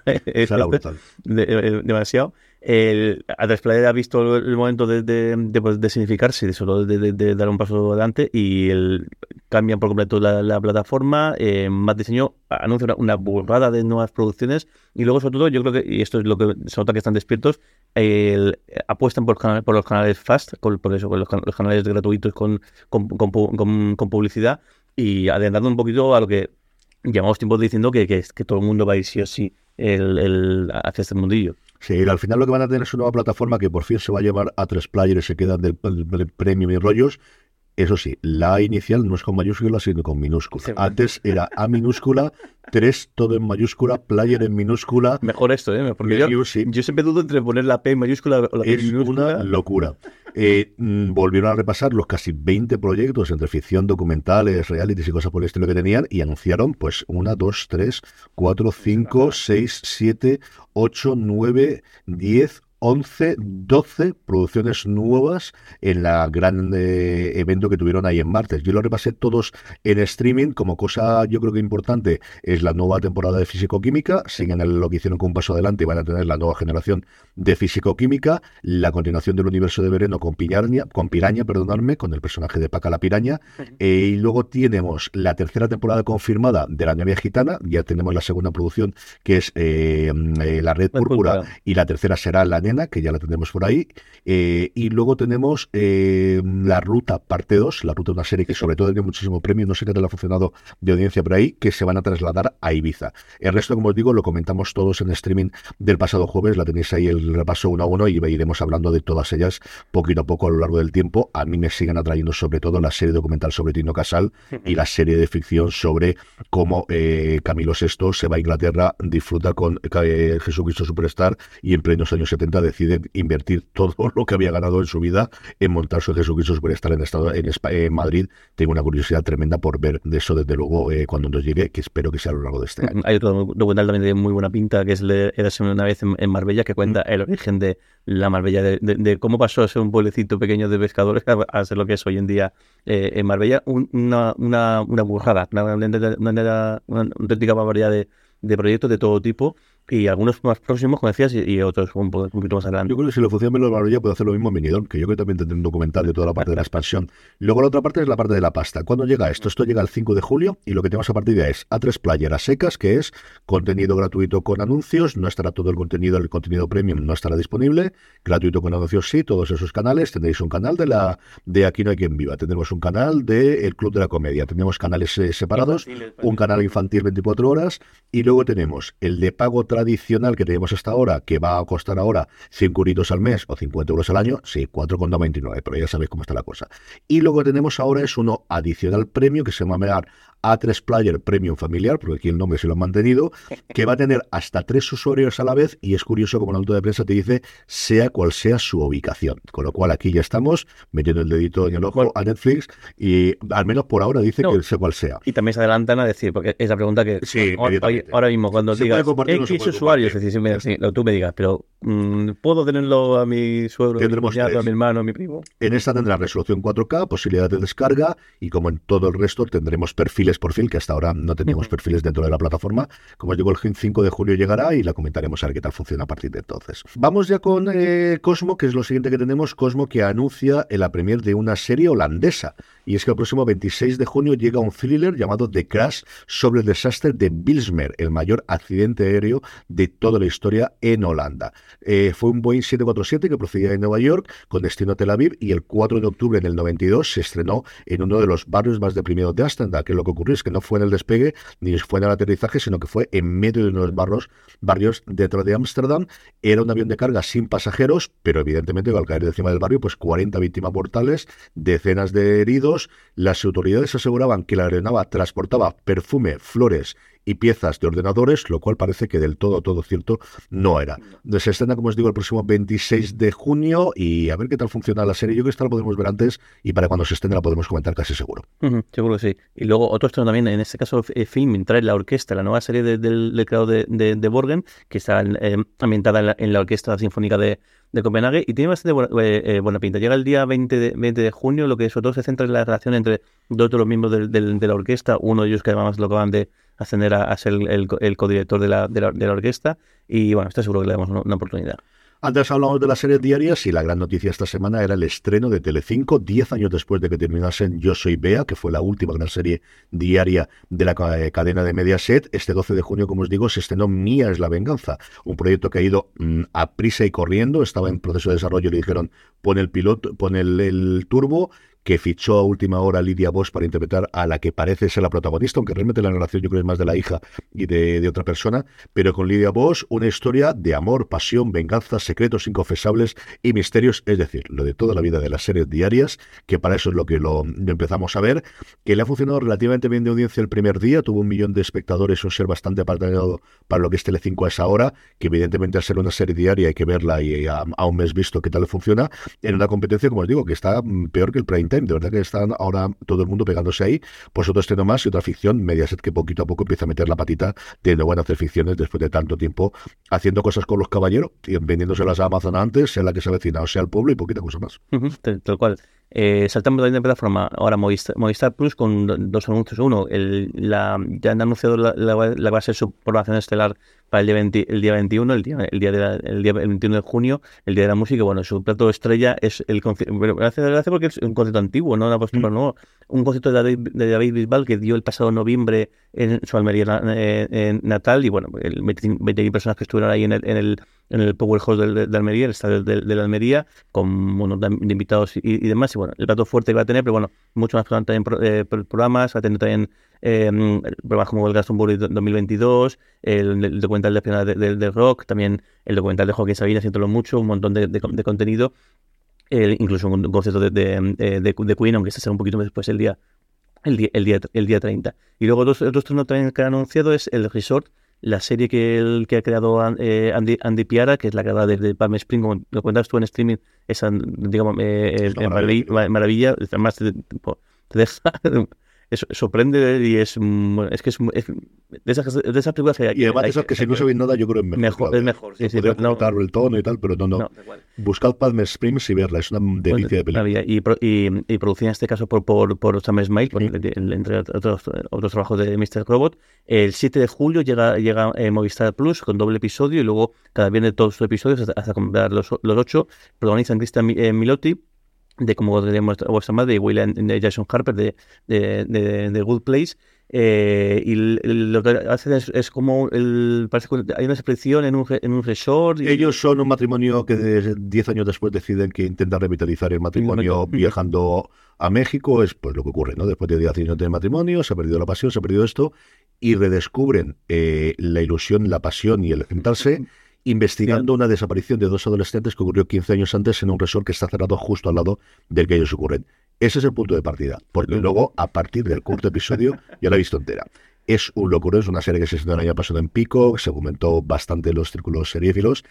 demasiado el, Player ha visto el, momento de, de, de, pues, significarse, de solo de, dar un paso adelante y el, cambian por completo la, plataforma, eh, más diseño, anuncia una, burrada de nuevas producciones y luego sobre todo yo creo que, y esto es lo que se nota que están despiertos, apuestan por, los canales fast, por eso, por los, canales gratuitos con, con, con, publicidad y adelantando un poquito a lo que llevamos tiempo diciendo que, que, que todo el mundo va a ir sí o sí el, el, hacia este mundillo. Sí, al final lo que van a tener es una nueva plataforma que por fin se va a llevar a tres players se quedan del, premium y rollos. Eso sí, la inicial no es con mayúscula, sino con minúscula. Antes era A minúscula, 3 todo en mayúscula, player en minúscula. Mejor esto, ¿eh? Porque yo, yo, siempre dudo entre poner la P en mayúscula o la P es una locura. Eh, mm, volvieron a repasar los casi 20 proyectos entre ficción, documentales, realities y cosas por el estilo que tenían y anunciaron pues una, dos, tres, cuatro, cinco, seis, siete, ocho, nueve, diez, 11, 12 producciones nuevas en la gran eh, evento que tuvieron ahí en martes. Yo lo repasé todos en streaming. Como cosa, yo creo que importante es la nueva temporada de Físico-Química. Siguen lo que hicieron con un paso adelante y van a tener la nueva generación de Físico-Química. La continuación del universo de Vereno con Piraña, con Piraña, perdonadme, con el personaje de Paca la Piraña. Eh, y luego tenemos la tercera temporada confirmada de la Novia Gitana. Ya tenemos la segunda producción que es eh, La Red Púrpura. Y la tercera será La Nena mañana, que ya la tendremos por ahí. Eh, y luego tenemos eh, La Ruta, parte 2, La Ruta, una serie que sobre todo tiene muchísimo premio, no sé qué tal ha funcionado de audiencia por ahí, que se van a trasladar a Ibiza. El resto, como os digo, lo comentamos todos en streaming del pasado jueves, la tenéis ahí el repaso uno a uno y iremos hablando de todas ellas poquito a poco a lo largo del tiempo. A mí me siguen atrayendo sobre todo la serie documental sobre Tino Casal y la serie de ficción sobre cómo eh, Camilo VI se va a Inglaterra, disfruta con Jesucristo Superstar y en plenos años 70 decide invertir todo lo que había ganado en su vida en montar su Jesucristo Superstar en, estado, en, en Madrid. Tengo una curiosidad tremenda por ver de eso desde luego eh, cuando nos llegue, que espero que sea a lo largo de este año. Hay otro documental también de muy buena pinta que es una vez en, Marbella que cuenta el origen de la Marbella, de, cómo pasó a ser un pueblecito pequeño de pescadores a, ser lo que es hoy en día eh, en Marbella, una, una, una burrada, una, una, una auténtica barbaridad de, de proyectos de todo tipo y algunos más próximos, como decías, y, otros un, poquito más adelante. Yo creo que si lo funciona bien Barbilla puede hacer lo mismo en Minidón, que yo creo que también tendré un documental de toda la parte de la expansión. Luego la otra parte es la parte de la pasta. ¿Cuándo llega esto? Esto llega el 5 de julio y lo que tenemos a partir de ahí es A3 Player a secas, que es contenido gratuito con anuncios, no estará todo el contenido, el contenido premium no estará disponible, gratuito con anuncios sí, todos esos canales, tendréis un canal de la de Aquí no hay quien viva, tendremos un canal de El Club de la Comedia, tenemos canales eh, separados, un canal infantil 24 horas y luego tenemos el de pago tradicional que tenemos hasta ahora, que va a costar ahora 5 euritos al mes o 50 euros al año, sí, 4,99, pero ya sabéis cómo está la cosa. Y luego tenemos ahora es uno adicional premio que se va a llamar a3 Player Premium Familiar, porque aquí el nombre se lo han mantenido, que va a tener hasta tres usuarios a la vez y es curioso como la nota de prensa te dice sea cual sea su ubicación. Con lo cual aquí ya estamos metiendo el dedito en el ojo a Netflix y al menos por ahora dice que sea cual sea. Y también se adelantan a decir, porque es la pregunta que sí, ahora mismo cuando digas X usuarios, es decir, sí, tú me digas, pero mm, ¿puedo tenerlo a mi suegro, a mi hermano, a mi primo? En esta tendrá resolución 4K, posibilidad de descarga y como en todo el resto tendremos perfiles por fin, que hasta ahora no teníamos perfiles dentro de la plataforma. Como os digo, el 5 de julio llegará y la comentaremos a ver qué tal funciona a partir de entonces. Vamos ya con eh, Cosmo, que es lo siguiente que tenemos. Cosmo que anuncia la premier de una serie holandesa. Y es que el próximo 26 de junio llega un thriller llamado The Crash sobre el desastre de Bilsmer, el mayor accidente aéreo de toda la historia en Holanda. Eh, fue un Boeing 747 que procedía de Nueva York con destino a Tel Aviv y el 4 de octubre en el 92 se estrenó en uno de los barrios más deprimidos de Ámsterdam, que lo que ocurrió es que no fue en el despegue ni fue en el aterrizaje, sino que fue en medio de unos barrios, barrios dentro de Ámsterdam. Era un avión de carga sin pasajeros, pero evidentemente al caer encima del barrio, pues 40 víctimas mortales, decenas de heridos. Las autoridades aseguraban que la aeronave transportaba perfume, flores y piezas de ordenadores, lo cual parece que del todo, todo cierto no era. Se estrena, como os digo, el próximo 26 de junio y a ver qué tal funciona la serie. Yo creo que esta la podemos ver antes y para cuando se estrene la podemos comentar casi seguro. seguro que sí. Y luego otro estreno también, en este caso eh, Film, trae la orquesta, la nueva serie del creador de, de, Borgen, que está eh, ambientada en la, Orquesta Sinfónica de, de Copenhague y tiene bastante eh, buena, pinta. Llega el día 20 de, 20 de junio, lo que sobre todo se centra en la relación entre dos de los miembros de la orquesta, uno de ellos que además lo acaban de ascender a, ser el, el, codirector de la, de la, orquesta. Y bueno, estoy seguro que le damos una, oportunidad. Antes hablamos de las series diarias y la gran noticia esta semana era el estreno de Telecinco, 10 años después de que terminasen Yo Soy Bea, que fue la última gran serie diaria de la eh, cadena de Mediaset. Este 12 de junio, como os digo, se estrenó Mía es la venganza, un proyecto que ha ido mm, a prisa y corriendo, estaba en proceso de desarrollo le dijeron pon el piloto, pon el, el turbo que fichó a última hora Lidia Bosch para interpretar a la que parece ser la protagonista, aunque realmente la narración yo creo es más de la hija y de, otra persona, pero con Lidia Bosch una historia de amor, pasión, venganza, secretos inconfesables y misterios, es decir, lo de toda la vida de las series diarias, que para eso es lo que lo, empezamos a ver, que le ha funcionado relativamente bien de audiencia el primer día, tuvo un millón de espectadores, un ser bastante apartado para lo que es Telecinco a esa hora, que evidentemente al ser una serie diaria hay que verla y a, un mes visto qué tal funciona, en una competencia, como os digo, que está peor que el prime de verdad que están ahora todo el mundo pegándose ahí, pues otro estreno más y otra ficción, Mediaset que poquito a poco empieza a meter la patita de nuevo a hacer ficciones después de tanto tiempo haciendo cosas con los caballeros y vendiéndoselas a Amazon antes, sea la que se avecina, o sea el pueblo y poquita cosa más. tal cual. Eh, saltamos de plataforma ahora Movistar, Plus con dos anuncios. Uno, el, la, ya han anunciado la, la, a ser su programación estelar para el día, el día 21, el día, el, día de el día 21 de junio, el día de la música. Bueno, su plato estrella es el concierto. Me hace gracia porque es un concierto antiguo, no una postura mm. nueva. Un concierto de David, de David Bisbal que dio el pasado noviembre en su Almería eh, natal. Y bueno, el 20 personas que estuvieron ahí en el, en el en el Powerhouse de, de, Almería, el estadio de, de, Almería, con bueno, invitados y, y, demás. Y bueno, el plato fuerte que va a tener, pero bueno, mucho más también eh, programas, va a tener también eh, programas como el Glastonbury 2022, el, documental de espionage del de, rock, también el documental de Joaquín Sabina, siento mucho, un montón de, contenido. Eh, incluso un concierto de, de, de, Queen, aunque se será un poquito después el día, el día, el día, el día 30. Y luego dos, otros también que han anunciado es el Resort, la serie que, el, que ha creado eh, Andy, Andy, Piara, que es la creada de, de Palm Spring, como lo cuentas tú en streaming, esa, digamos, eh, es maravilla, maravilla, además te, te deja es, sorprende y es, mm, es que es, es de, esas, de esas películas que hay, Y además hay, esas que si no se ve nada yo creo es mejor. es mejor. Sí, sí, Podría no, el tono y tal, pero no, no. no Buscad Palm Springs y verla, es una delicia de película. Y, y, y, producida en este caso por, por, por Sam Smile, por, entre otros, otros trabajos de Mr. Robot. El 7 de julio llega, llega eh, Movistar Plus con doble episodio y luego cada viernes todos los episodios hasta, hasta completar los, los ocho. Protagonizan Cristian eh, Milotti de como vuestra madre, y William de Jason Harper de, de, de, de Good Place. Eh, y lo que hacen es, es, como el, parece que hay una expresión en un, en un resort. Y... Ellos son un matrimonio que 10 años después deciden que intentan revitalizar el matrimonio viajando a México. Es pues lo que ocurre, ¿no? Después de 10 años de matrimonio, se ha perdido la pasión, se ha perdido esto, y redescubren eh, la ilusión, la pasión y el juntarse investigando una desaparición de dos adolescentes que ocurrió 15 años antes en un resort que está cerrado justo al lado del que ellos ocurren. Ese es el punto de partida, porque luego, a partir del cuarto episodio, ya la he visto entera. Es un locurón, es una serie que se estrenó el año pasado en Pico, se comentó bastante en los círculos seriéfilos.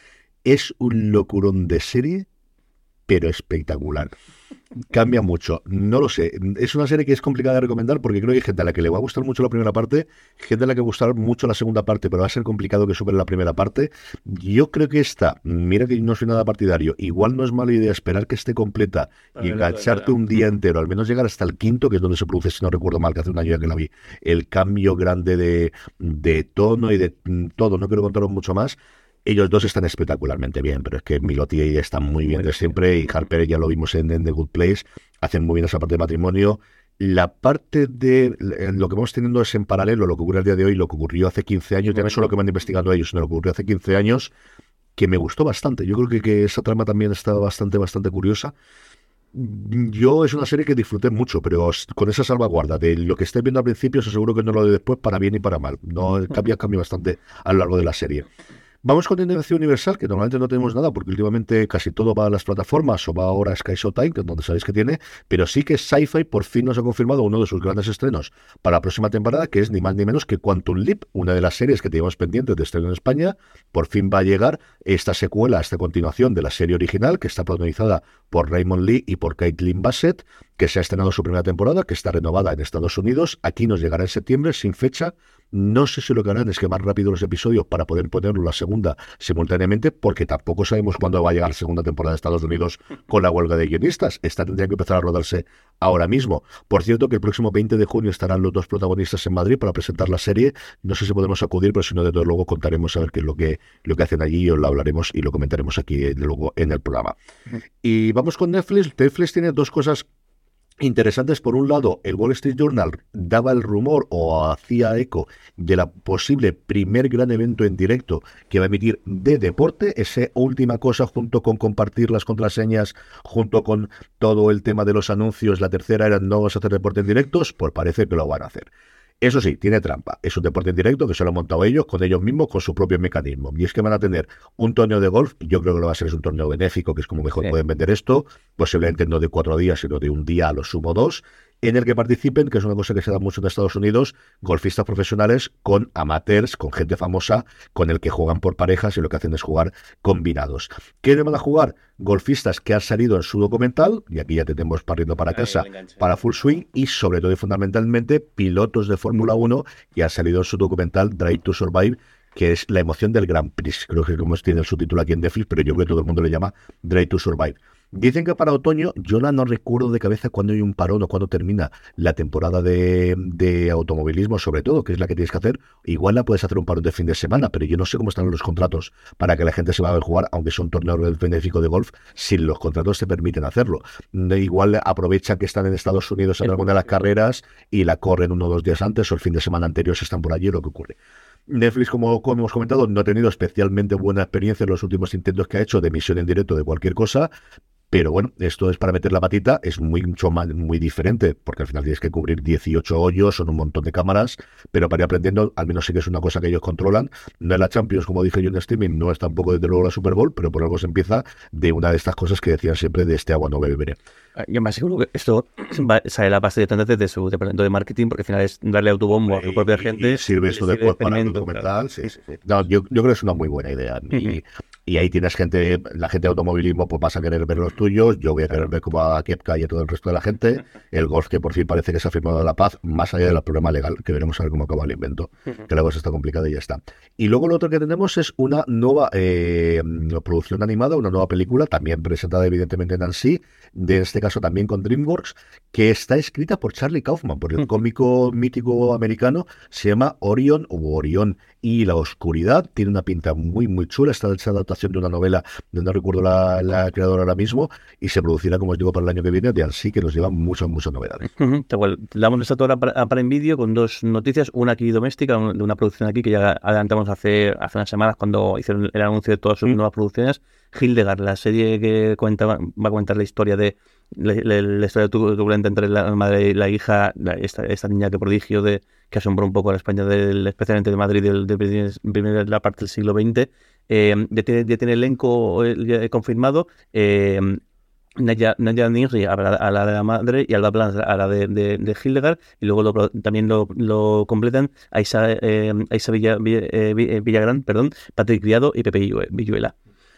Es un locurón de serie, pero espectacular. Cambia mucho, no lo sé. Es una serie que es complicada de recomendar porque creo que hay gente a la que le va a gustar mucho la primera parte, gente a la que va a gustar mucho la segunda parte, pero va a ser complicado que supere la primera parte. Yo creo que esta, mira que no soy nada partidario, igual no es mala idea esperar que esté completa y engancharte un día entero, al menos llegar hasta el quinto, que es donde se produce, si no recuerdo mal, que hace un año ya que la vi, el cambio grande de, de tono y de todo. No quiero contaros mucho más. Ellos dos están espectacularmente bien, pero es que Milotti está muy bien de siempre y Harper ya lo vimos en, en, The Good Place, hacen muy bien esa parte de matrimonio. La parte de lo que vamos teniendo es en paralelo lo que ocurre al día de hoy, lo que ocurrió hace 15 años, ya no es solo lo que van investigando ellos, sino lo que ocurrió hace 15 años, que me gustó bastante. Yo creo que, que esa trama también está bastante, bastante curiosa. Yo es una serie que disfruté mucho, pero con esa salvaguarda de lo que estés viendo al principio, os aseguro que no lo de después para bien y para mal. No cambia, cambia bastante a lo largo de la serie. Vamos con Tendencia Universal, que normalmente no tenemos nada, porque últimamente casi todo va a las plataformas o va ahora a Sky Showtime, que es donde sabéis que tiene, pero sí que Sci-Fi por fin nos ha confirmado uno de sus grandes estrenos para la próxima temporada, que es ni más ni menos que Quantum Leap, una de las series que teníamos pendientes de estreno en España. Por fin va a llegar esta secuela, esta continuación de la serie original, que está protagonizada por Raymond Lee y por Caitlin Bassett, que se ha estrenado su primera temporada, que está renovada en Estados Unidos. Aquí nos llegará en septiembre, sin fecha. No sé si lo que harán es quemar rápido los episodios para poder ponerlo la segunda simultáneamente, porque tampoco sabemos cuándo va a llegar la segunda temporada de Estados Unidos con la huelga de guionistas. Esta tendría que empezar a rodarse ahora mismo. Por cierto, que el próximo 20 de junio estarán los dos protagonistas en Madrid para presentar la serie. No sé si podemos acudir, pero si no, de todo luego contaremos a ver qué es lo que, lo que hacen allí, os lo hablaremos y lo comentaremos aquí de luego en el programa. Y vamos con Netflix. Netflix tiene dos cosas interesantes. Por un lado, el Wall Street Journal daba el rumor o hacía eco de la posible primer gran evento en directo que va a emitir de deporte. Esa última cosa, junto con compartir las contraseñas, junto con todo el tema de los anuncios, la tercera era no vas a hacer deporte en directos, pues parece que lo van a hacer. Eso sí, tiene trampa. Es un deporte en directo que se lo han montado ellos con ellos mismos, con su propio mecanismo. Y es que van a tener un torneo de golf, yo creo que lo va a ser es un torneo benéfico, que es como mejor sí. pueden vender esto, posiblemente no de cuatro días, sino de un día a lo sumo dos, en el que participen, que es una cosa que se da mucho en Estados Unidos, golfistas profesionales con amateurs, con gente famosa, con el que juegan por parejas y lo que hacen es jugar combinados. ¿Qué van a jugar? Golfistas que han salido en su documental, y aquí ya tenemos partiendo para casa, para Full Swing, y sobre todo y fundamentalmente pilotos de Fórmula 1 que han salido en su documental Drive to Survive, que es la emoción del Grand Prix. Creo que como tiene el subtítulo aquí en Netflix, pero yo creo que todo el mundo le llama Drive to Survive. Dicen que para otoño, yo no recuerdo de cabeza cuándo hay un parón o cuándo termina la temporada de, de, automovilismo, sobre todo, que es la que tienes que hacer. Igual la puedes hacer un parón de fin de semana, pero yo no sé cómo están los contratos para que la gente se vaya a jugar, aunque son torneos benéficos de golf, si los contratos te permiten hacerlo. Igual aprovechan que están en Estados Unidos en alguna de las carreras y la corren uno o dos días antes o el fin de semana anterior si están por allí, lo que ocurre. Netflix, como, como hemos comentado, no ha tenido especialmente buena experiencia en los últimos intentos que ha hecho de emisión en directo de cualquier cosa, pero bueno, esto es para meter la patita, es muy, mucho más, muy diferente, porque al final tienes que cubrir 18 hoyos, son un montón de cámaras, pero para ir aprendiendo, al menos sí que es una cosa que ellos controlan. No es la Champions, como dije yo en streaming, no es tampoco desde luego la Super Bowl, pero por algo se empieza de una de estas cosas que decían siempre de este agua no beberé. Ah, Yo me aseguro que esto va- sale la base de su departamento de marketing, porque al final es darle autobombo a su propia gente. Y sirve esto de para experimento, documental. Sí, sí, sí. No, yo, yo creo que es una muy buena idea. Y, y ahí tienes gente, la gente de automovilismo, pues vas a querer ver los tuyos. Yo voy a querer ver cómo a Kepka y a todo el resto de la gente. El golf, que por fin parece que se ha firmado la paz, más allá del problema legal, que veremos a ver cómo acaba el invento. Que la cosa está complicada y ya está. Y luego lo otro que tenemos es una nueva eh, producción animada, una nueva película, también presentada evidentemente en Annecy, de este caso también con DreamWorks, que está escrita por Charlie Kaufman, por el cómico mítico americano, se llama Orion o Orión y la oscuridad, tiene una pinta muy muy chula, está hecha adaptación de una novela, de no recuerdo la, la creadora ahora mismo, y se producirá, como os digo, para el año que viene, de Annecy, que nos lleva muchas, muchas novedades. Ujú, tal cual. Damos esta hora para, para en vídeo con dos noticias, una aquí doméstica, un- de una producción aquí que ya adelantamos hace, hace unas semanas cuando hicieron el anuncio de todas sus nuevas producciones. Hildegard, la serie que cuenta, va a comentar la historia de la, la- la historia tu- turbulenta entre la madre y la hija, la- esta, esta niña que prodigio de que asombró un poco a la España, del, especialmente de Madrid, del, de primer- primera la parte del siglo XX. Eh, ya, tiene, ya tiene elenco confirmado. Eh, Naya, Naya Nigri a la, a la de la madre y Alba Blanc a la de, de, de Hildegard y luego lo también lo, lo completan Aisa Villa, Villa- eh, Vi- eh, Villagrán, perdón, Patrick Criado y Pepe Villuela.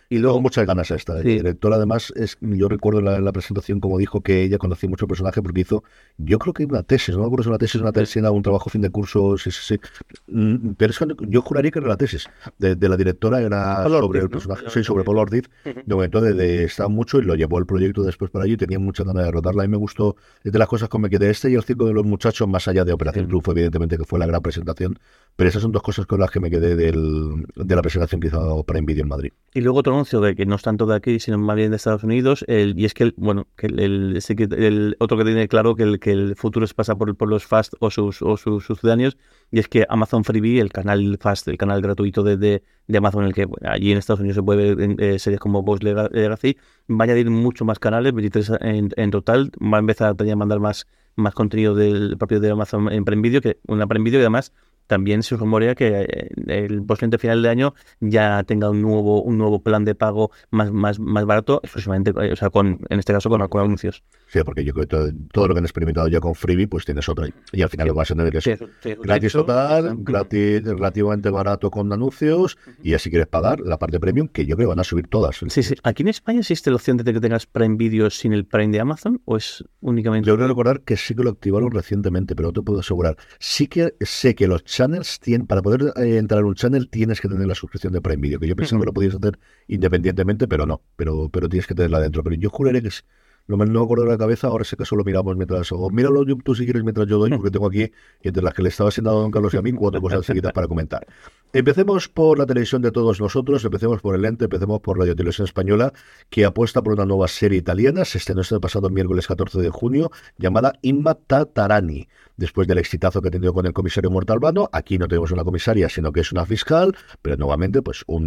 Y luego muchas ganas esta. Sí. El director, además, es, yo recuerdo la, la presentación como dijo que ella conocía mucho el personaje porque hizo, yo creo que una tesis, no me acuerdo si una tesis, una tesis, era un trabajo fin de curso, sí, sí, sí. Mm, Pero es que yo juraría que era la tesis de, de la directora, era Paul sobre Ortiz, el ¿no? personaje, sí, sobre Paul Ortiz, de momento de, de estaba mucho y lo llevó el proyecto después para allí, y tenía mucha ganas de rodarla y me gustó, es de las cosas con me quedé este y el circo de los muchachos, más allá de Operación Triunfo, evidentemente, que fue la gran presentación, pero esas son dos cosas con las que me quedé del, de la presentación que hizo para Video en Madrid. Y luego otro anuncio de que no es tanto de aquí, sino más bien de Estados Unidos, el- y es que, el, bueno, que el, el- otro que tiene claro que el, que el futuro se pasa por, por los Fast o sus, o sus sucedáneos, y es que Amazon Freebie, el canal Fast, el canal gratuito de, de, de Amazon, en el que bueno, allí en Estados Unidos se puede ver eh, series como Boss Lega- Legacy, va a añadir mucho más canales, 23 en, en total, va a empezar a mandar más, más contenido del propio de Amazon en Prime Video, que una Prime Video y además también se rumorea que eh, el posiblemente final de año ya tenga un nuevo un nuevo plan de pago más más más barato exclusivamente eh, o sea con en este caso con, con anuncios Sí, porque yo creo que todo, todo lo que han experimentado ya con Freebie, pues tienes otra. Y al final lo vas a tener que es gratis total, gratis, relativamente barato con anuncios, y así quieres pagar la parte premium, que yo creo que van a subir todas. sí sí aquí en España existe la opción de que tengas Prime Video sin el Prime de Amazon o es únicamente Yo creo recordar que sí que lo activaron recientemente, pero no te puedo asegurar. Sí que sé que los channels tienen, para poder eh, entrar en un channel tienes que tener la suscripción de Prime Video, que yo pensaba que lo podías hacer independientemente, pero no, pero, pero tienes que tenerla dentro. Pero yo juraría que es, no me no me acuerdo de la cabeza, ahora sé que solo miramos mientras, o míralo yo, tú si quieres mientras yo doy, porque tengo aquí, entre las que le estaba haciendo a don Carlos y a mí, cuatro cosas seguidas para comentar. Empecemos por la televisión de todos nosotros, empecemos por el ente, empecemos por Radio Televisión Española, que apuesta por una nueva serie italiana, se estrenó este pasado miércoles 14 de junio, llamada Imma Tatarani. Después del exitazo que ha tenido con el comisario Mortalbano, aquí no tenemos una comisaria, sino que es una fiscal, pero nuevamente, pues un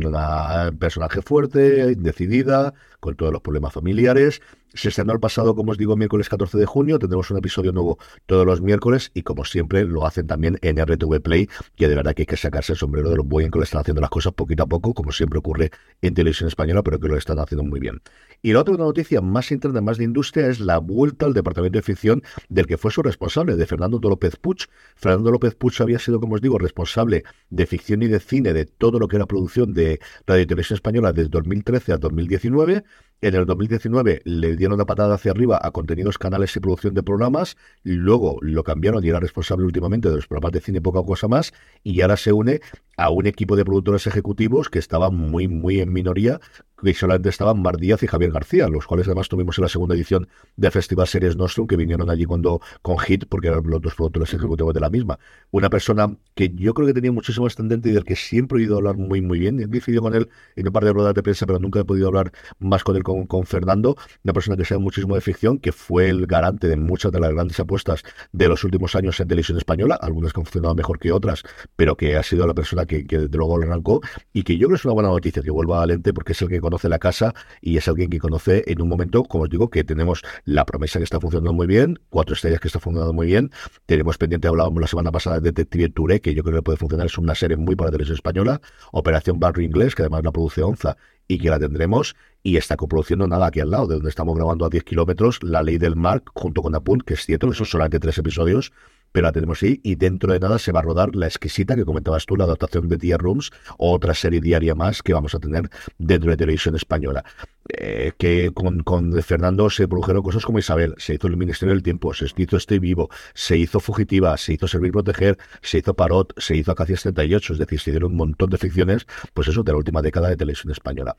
personaje fuerte, decidida, con todos los problemas familiares. Se estrenó el pasado, como os digo, miércoles 14 de junio. Tendremos un episodio nuevo todos los miércoles y, como siempre, lo hacen también en RTV Play, que de verdad que hay que sacarse el sombrero de lo bien que lo están haciendo las cosas poquito a poco, como siempre ocurre en televisión española, pero que lo están haciendo muy bien. Y la otra noticia más interna, más de industria, es la vuelta al departamento de ficción del que fue su responsable, de Fernando López Puig. Fernando López Puig había sido, como os digo, responsable de ficción y de cine de todo lo que era producción de Radio y Televisión Española desde 2013 a 2019. En el 2019 le dieron una patada hacia arriba a contenidos, canales y producción de programas. Luego lo cambiaron y era responsable últimamente de los programas de cine, poca cosa más. Y ahora se une a un equipo de productores ejecutivos que estaba muy, muy en minoría, que solamente estaban Mar Díaz y Javier García, los cuales además tuvimos en la segunda edición de Festival Series Nostrum, que vinieron allí cuando con Hit, porque eran los dos productores ejecutivos de la misma. Una persona que yo creo que tenía muchísimo ascendente y del que siempre he oído hablar muy, muy bien. He decidido con él en un par de ruedas de prensa, pero nunca he podido hablar más con él, con, Fernando, una persona que sabe muchísimo de ficción, que fue el garante de muchas de las grandes apuestas de los últimos años en televisión española, algunas que han funcionado mejor que otras, pero que ha sido la persona que, que desde luego lo arrancó y que yo creo que es una buena noticia que vuelva a Lente porque es el que conoce la casa y es alguien que conoce en un momento, como os digo, que tenemos la promesa que está funcionando muy bien, cuatro estrellas que está funcionando muy bien, tenemos pendiente, hablábamos la semana pasada de Detective Touré, que yo creo que puede funcionar, es una serie muy para televisión española, Operación Barrio Inglés, que además la produce Onza y que la tendremos, y está coproduciendo nada aquí al lado, de donde estamos grabando a 10 kilómetros, La Ley del Mar, junto con Apunt, que es cierto que son solamente tres episodios, pero la tenemos ahí y dentro de nada se va a rodar la exquisita que comentabas tú, la adaptación de Tia Rooms, otra serie diaria más que vamos a tener dentro de televisión española. Eh, que con, con, Fernando se produjeron cosas como Isabel, se hizo el Ministerio del Tiempo, se hizo Estoy Vivo, se hizo Fugitiva, se hizo Servir Proteger, se hizo Parot, se hizo Acacias 38, es decir, se dieron un montón de ficciones, pues eso, de la última década de televisión española.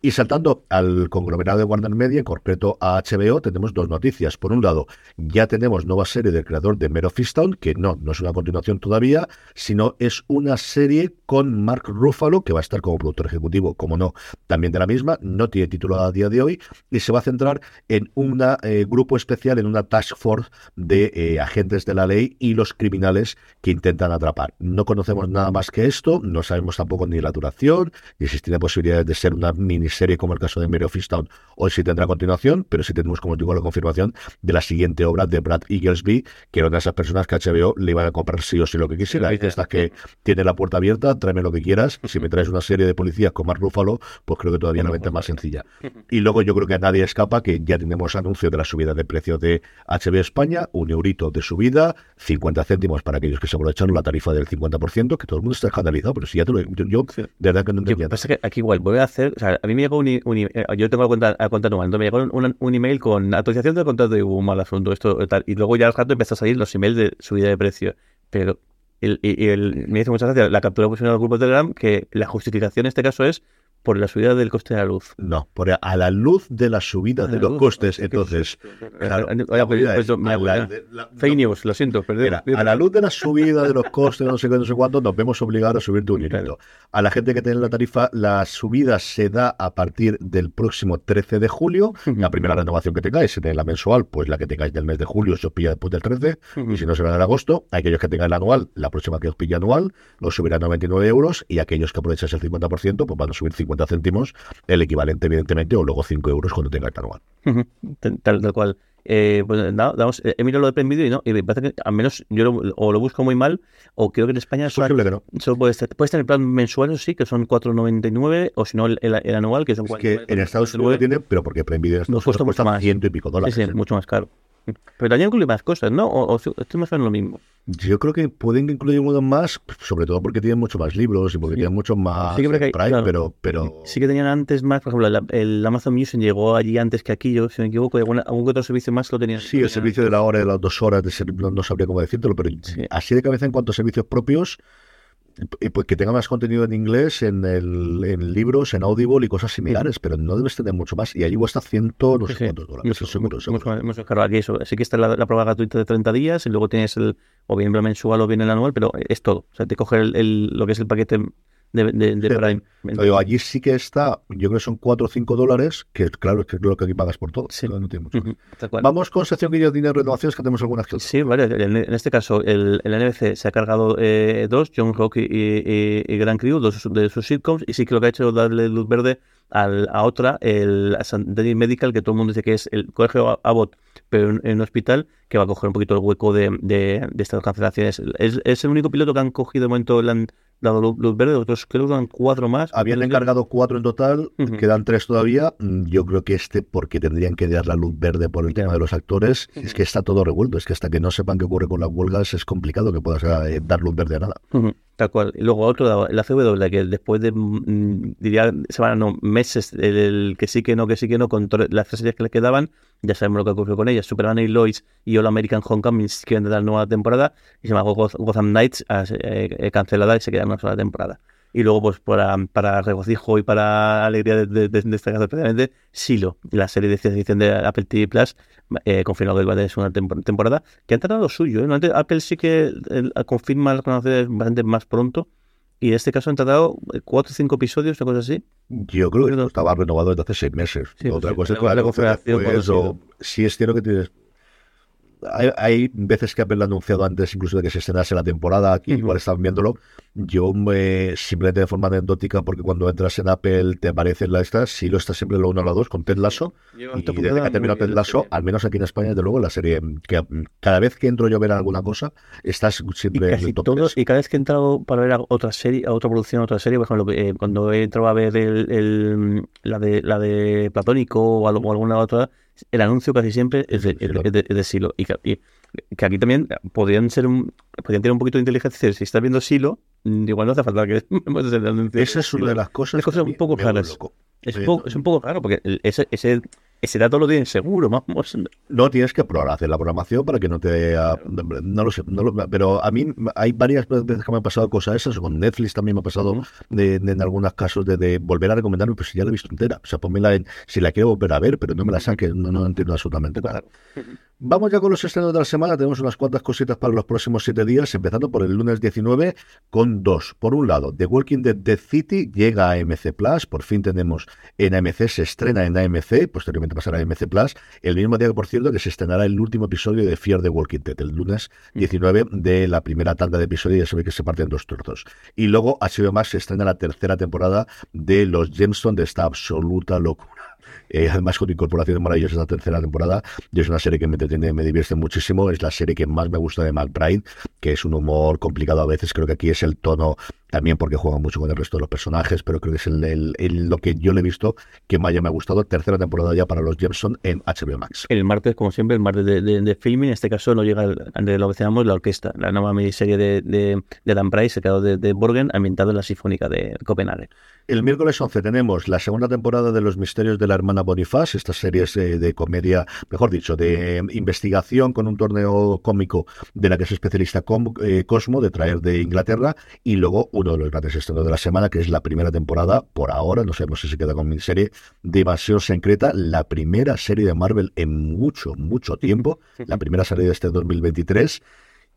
Y saltando al conglomerado de Warner Media, en concreto a HBO, tenemos dos noticias. Por un lado, ya tenemos nueva serie del creador de Mero Fistown, que no, no es una continuación todavía, sino es una serie con Mark Ruffalo, que va a estar como productor ejecutivo, como no, también de la misma, no tiene título a día de hoy, y se va a centrar en un eh, grupo especial, en una task force de eh, agentes de la ley y los criminales que intentan atrapar. No conocemos nada más que esto, no sabemos tampoco ni la duración, ni si tiene posibilidades de ser una mini serie como el caso de Mary of Easttown, hoy sí tendrá continuación, pero sí tenemos, como digo, la confirmación de la siguiente obra de Brad Eaglesby, que era una de esas personas que HBO le iban a comprar sí o sí lo que quisiera. Y esta que tiene la puerta abierta, tráeme lo que quieras. Si me traes una serie de policías con Mark Ruffalo, pues creo que todavía la venta más sencilla. Y luego yo creo que a nadie escapa que ya tenemos anuncio de la subida de precio de HBO España, un eurito de subida, 50 céntimos para aquellos que se aprovecharon la tarifa del 50%, que todo el mundo está escandalizado, pero si ya te lo yo, de verdad que no entendía. Pasa que aquí igual voy a hacer, o sea, a mí me llegó un, un eh, yo tengo la cuenta, la me llegó un, un, email con actualización del contrato de hubo un mal asunto, esto tal, y luego ya al rato empezó a salir los emails de subida de precio, pero el, me dice muchas gracias la captura que en el grupo de Telegram que la justificación en este caso es por la subida del coste de la luz. No, por a la luz de la subida de los costes. Entonces, fake news, lo siento. Mira, a la luz de la subida de los costes, no sé qué, no sé cuánto, nos vemos obligados a subir tu dinero. A la gente que tiene la tarifa, la subida se da a partir del próximo 13 de julio. La primera renovación que tengáis, si tenéis la mensual, pues la que tengáis del mes de julio se os pilla después del 13. Y si no, será en agosto. Aquellos que tengan la anual, la próxima que os pilla anual, os subirá a 99 euros. Y aquellos que aprovecháis el 50%, pues van a subir 50 céntimos, el equivalente, evidentemente, o luego 5 euros cuando tenga el anual. tal, tal, cual. Eh, pues nada, damos, he mirado lo de Prime Video y no, y me parece que al menos yo lo, o lo busco muy mal, o creo que en España solo, que no. solo puede, estar, puede estar en plan mensual, sí, que son 4,99, o si no, el, el, anual, que son es que en Estados Unidos tiene, pero porque Prime Video nos cuesta, más. ciento y pico dólares. Sí, sí, mucho más caro. Pero también incluye más cosas, ¿no? O, o esto más o menos lo mismo. Yo creo que pueden incluir uno más, sobre todo porque tienen mucho más libros y porque sí. tienen mucho más sí que Prime, claro. pero, pero... Sí que tenían antes más, por ejemplo, la, el Amazon Music llegó allí antes que aquí, yo si me equivoco, algún, algún otro servicio más lo tenían. Sí, el servicio de la hora, de las dos horas, de ser, no, no, sabría cómo decírtelo, pero sí. así de cabeza en cuanto a servicios propios, pues que tenga más contenido en inglés, en, el, en libros, en Audible y cosas similares, pero no debes tener mucho más. Y allí cuesta ciento, no sé sí, cuántos dólares. Mucho, seguro, seguro. Mucho, mucho, claro, aquí eso. Sí que está la, la, prueba gratuita de 30 días y luego tienes el, o bien el mensual o bien el anual, pero es todo. O sea, te coge el, el, lo que es el paquete de, de, de Prime. Digo, allí sí que está, yo creo que son 4 o 5 dólares, que claro, es que es lo que aquí pagas por todo. Sí. No, tiene mucho. Uh -huh. Vamos con sección guillotina de renovaciones, que tenemos algunas que Sí, vale. En, en este caso, el, el, NBC se ha cargado eh, dos, John Rock y, y, y, Grand Crew, dos de sus sitcoms, y sí que lo que ha hecho es darle luz verde al, a otra, el Sandy Medical, que todo el mundo dice que es el colegio Abbott, pero en, en, un hospital, que va a coger un poquito el hueco de, de, de estas cancelaciones. Es, es, el único piloto que han cogido de momento, le han dado luz, verde, otros creo que dan cuatro más. Habían encargado cuatro en total, uh -huh. quedan tres todavía. Yo creo que este, porque tendrían que dar la luz verde por el tema de los actores, uh -huh. es que está todo revuelto. Es que hasta que no sepan qué ocurre con las huelgas es complicado que puedas eh, dar luz verde a nada. Uh -huh. Tal cual. Y luego otro, la CW, que después de, mm, diría, semanas, meses, el, el, que sí que no, que sí que no, con las tres series que le quedaban, ya sabemos lo que ocurrió con ellas. Superman y Lois y All American Homecoming quieren dar nueva temporada y se llama Gotham Knights, eh, eh, cancelada y se queda una sola temporada. Y luego, pues para, para regocijo y para alegría de, de, de este caso especialmente, Silo, la serie de ciencia ficción de Apple TV Plus, eh, confirmado que va a tener una temporada, que han lo suyo. ¿eh? Apple sí que eh, confirma las conocer bastante más pronto. Y en este caso han tratado cuatro o cinco episodios, una cosa así. Yo creo que estaba renovado desde hace seis meses. Sí, Otra pues, cosa es que la negociación. pues, sí es cierto que tienes hay, hay, veces que Apple ha anunciado antes incluso de que se estrenase la temporada, aquí uh -huh. igual estaban viéndolo. Yo me, simplemente de forma anecdótica, porque cuando entras en Apple te aparecen la estas, si lo estás siempre lo 1 o la 2 con Ted Lasso, y desde que terminó Ted Lasso, al menos aquí en España, desde luego, la serie, que cada vez que entro yo a ver alguna cosa, estás siempre y casi en el top todos, 3. Y cada vez que he entrado para ver a otra serie, a otra producción, a otra serie, por ejemplo, eh, cuando he entrado a ver el, el, la, de, la de Platónico o, algo, o alguna otra, el anuncio casi siempre es de, es de, es de Silo. Y, y, que aquí también podrían ser un, podrían tener un poquito de inteligencia. Si estás viendo Silo, igual no hace falta que el anuncio. Esa es una de las cosas, es cosas un poco raras. Es, un poco, es un poco raro porque ese, ese, ese dato lo tienen seguro, vamos. No tienes que probar, hacer la programación para que no te. Uh, no lo sé, no lo, pero a mí hay varias veces que me han pasado cosas esas, con Netflix también me ha pasado de, de, en algunos casos de, de, volver a recomendarme, pues si ya la he visto entera. O sea, ponmela en. Si la quiero volver a ver, pero no me la saques, no, no entiendo absolutamente nada. Vamos ya con los estrenos de la semana. Tenemos unas cuantas cositas para los próximos siete días, empezando por el lunes 19 con dos. Por un lado, The Walking Dead Dead City llega a AMC Plus. Por fin tenemos en AMC, se estrena en AMC, posteriormente pasará a AMC Plus. El mismo día, por cierto, que se estrenará el último episodio de Fear the Walking Dead, el lunes 19 de la primera tanda de episodios. Ya se ve que se parten dos trozos. Y luego, HBO Max se estrena la tercera temporada de Los Gemstones de esta absoluta locura. Eh, además con incorporaciones maravillosas la tercera temporada y es una serie que me entretiene, me divierte muchísimo es la serie que más me gusta de McBride que es un humor complicado a veces creo que aquí es el tono también porque juega mucho con el resto de los personajes pero creo que es el, el, el, lo que yo le he visto que más me ha gustado. Tercera temporada ya para los Jameson en HBO Max. El martes como siempre el martes de, de, de filming. En este caso no llega de lo que llamamos la orquesta la nueva miniserie de, de, de Dan Price creado de, de Borgen ambientado en la Sinfónica de Copenhague. El miércoles 11 tenemos la segunda temporada de Los Misterios de la Hermana Bonifaz, estas series eh, de comedia, mejor dicho, de eh, investigación con un torneo cómico de la que es especialista eh, Cosmo, de traer de Inglaterra, y luego uno de los grandes estrenos de la semana, que es la primera temporada, por ahora, no sabemos si se queda con miniserie, de Invasión Secreta, la primera serie de Marvel en mucho, mucho tiempo, la primera serie de este 2023.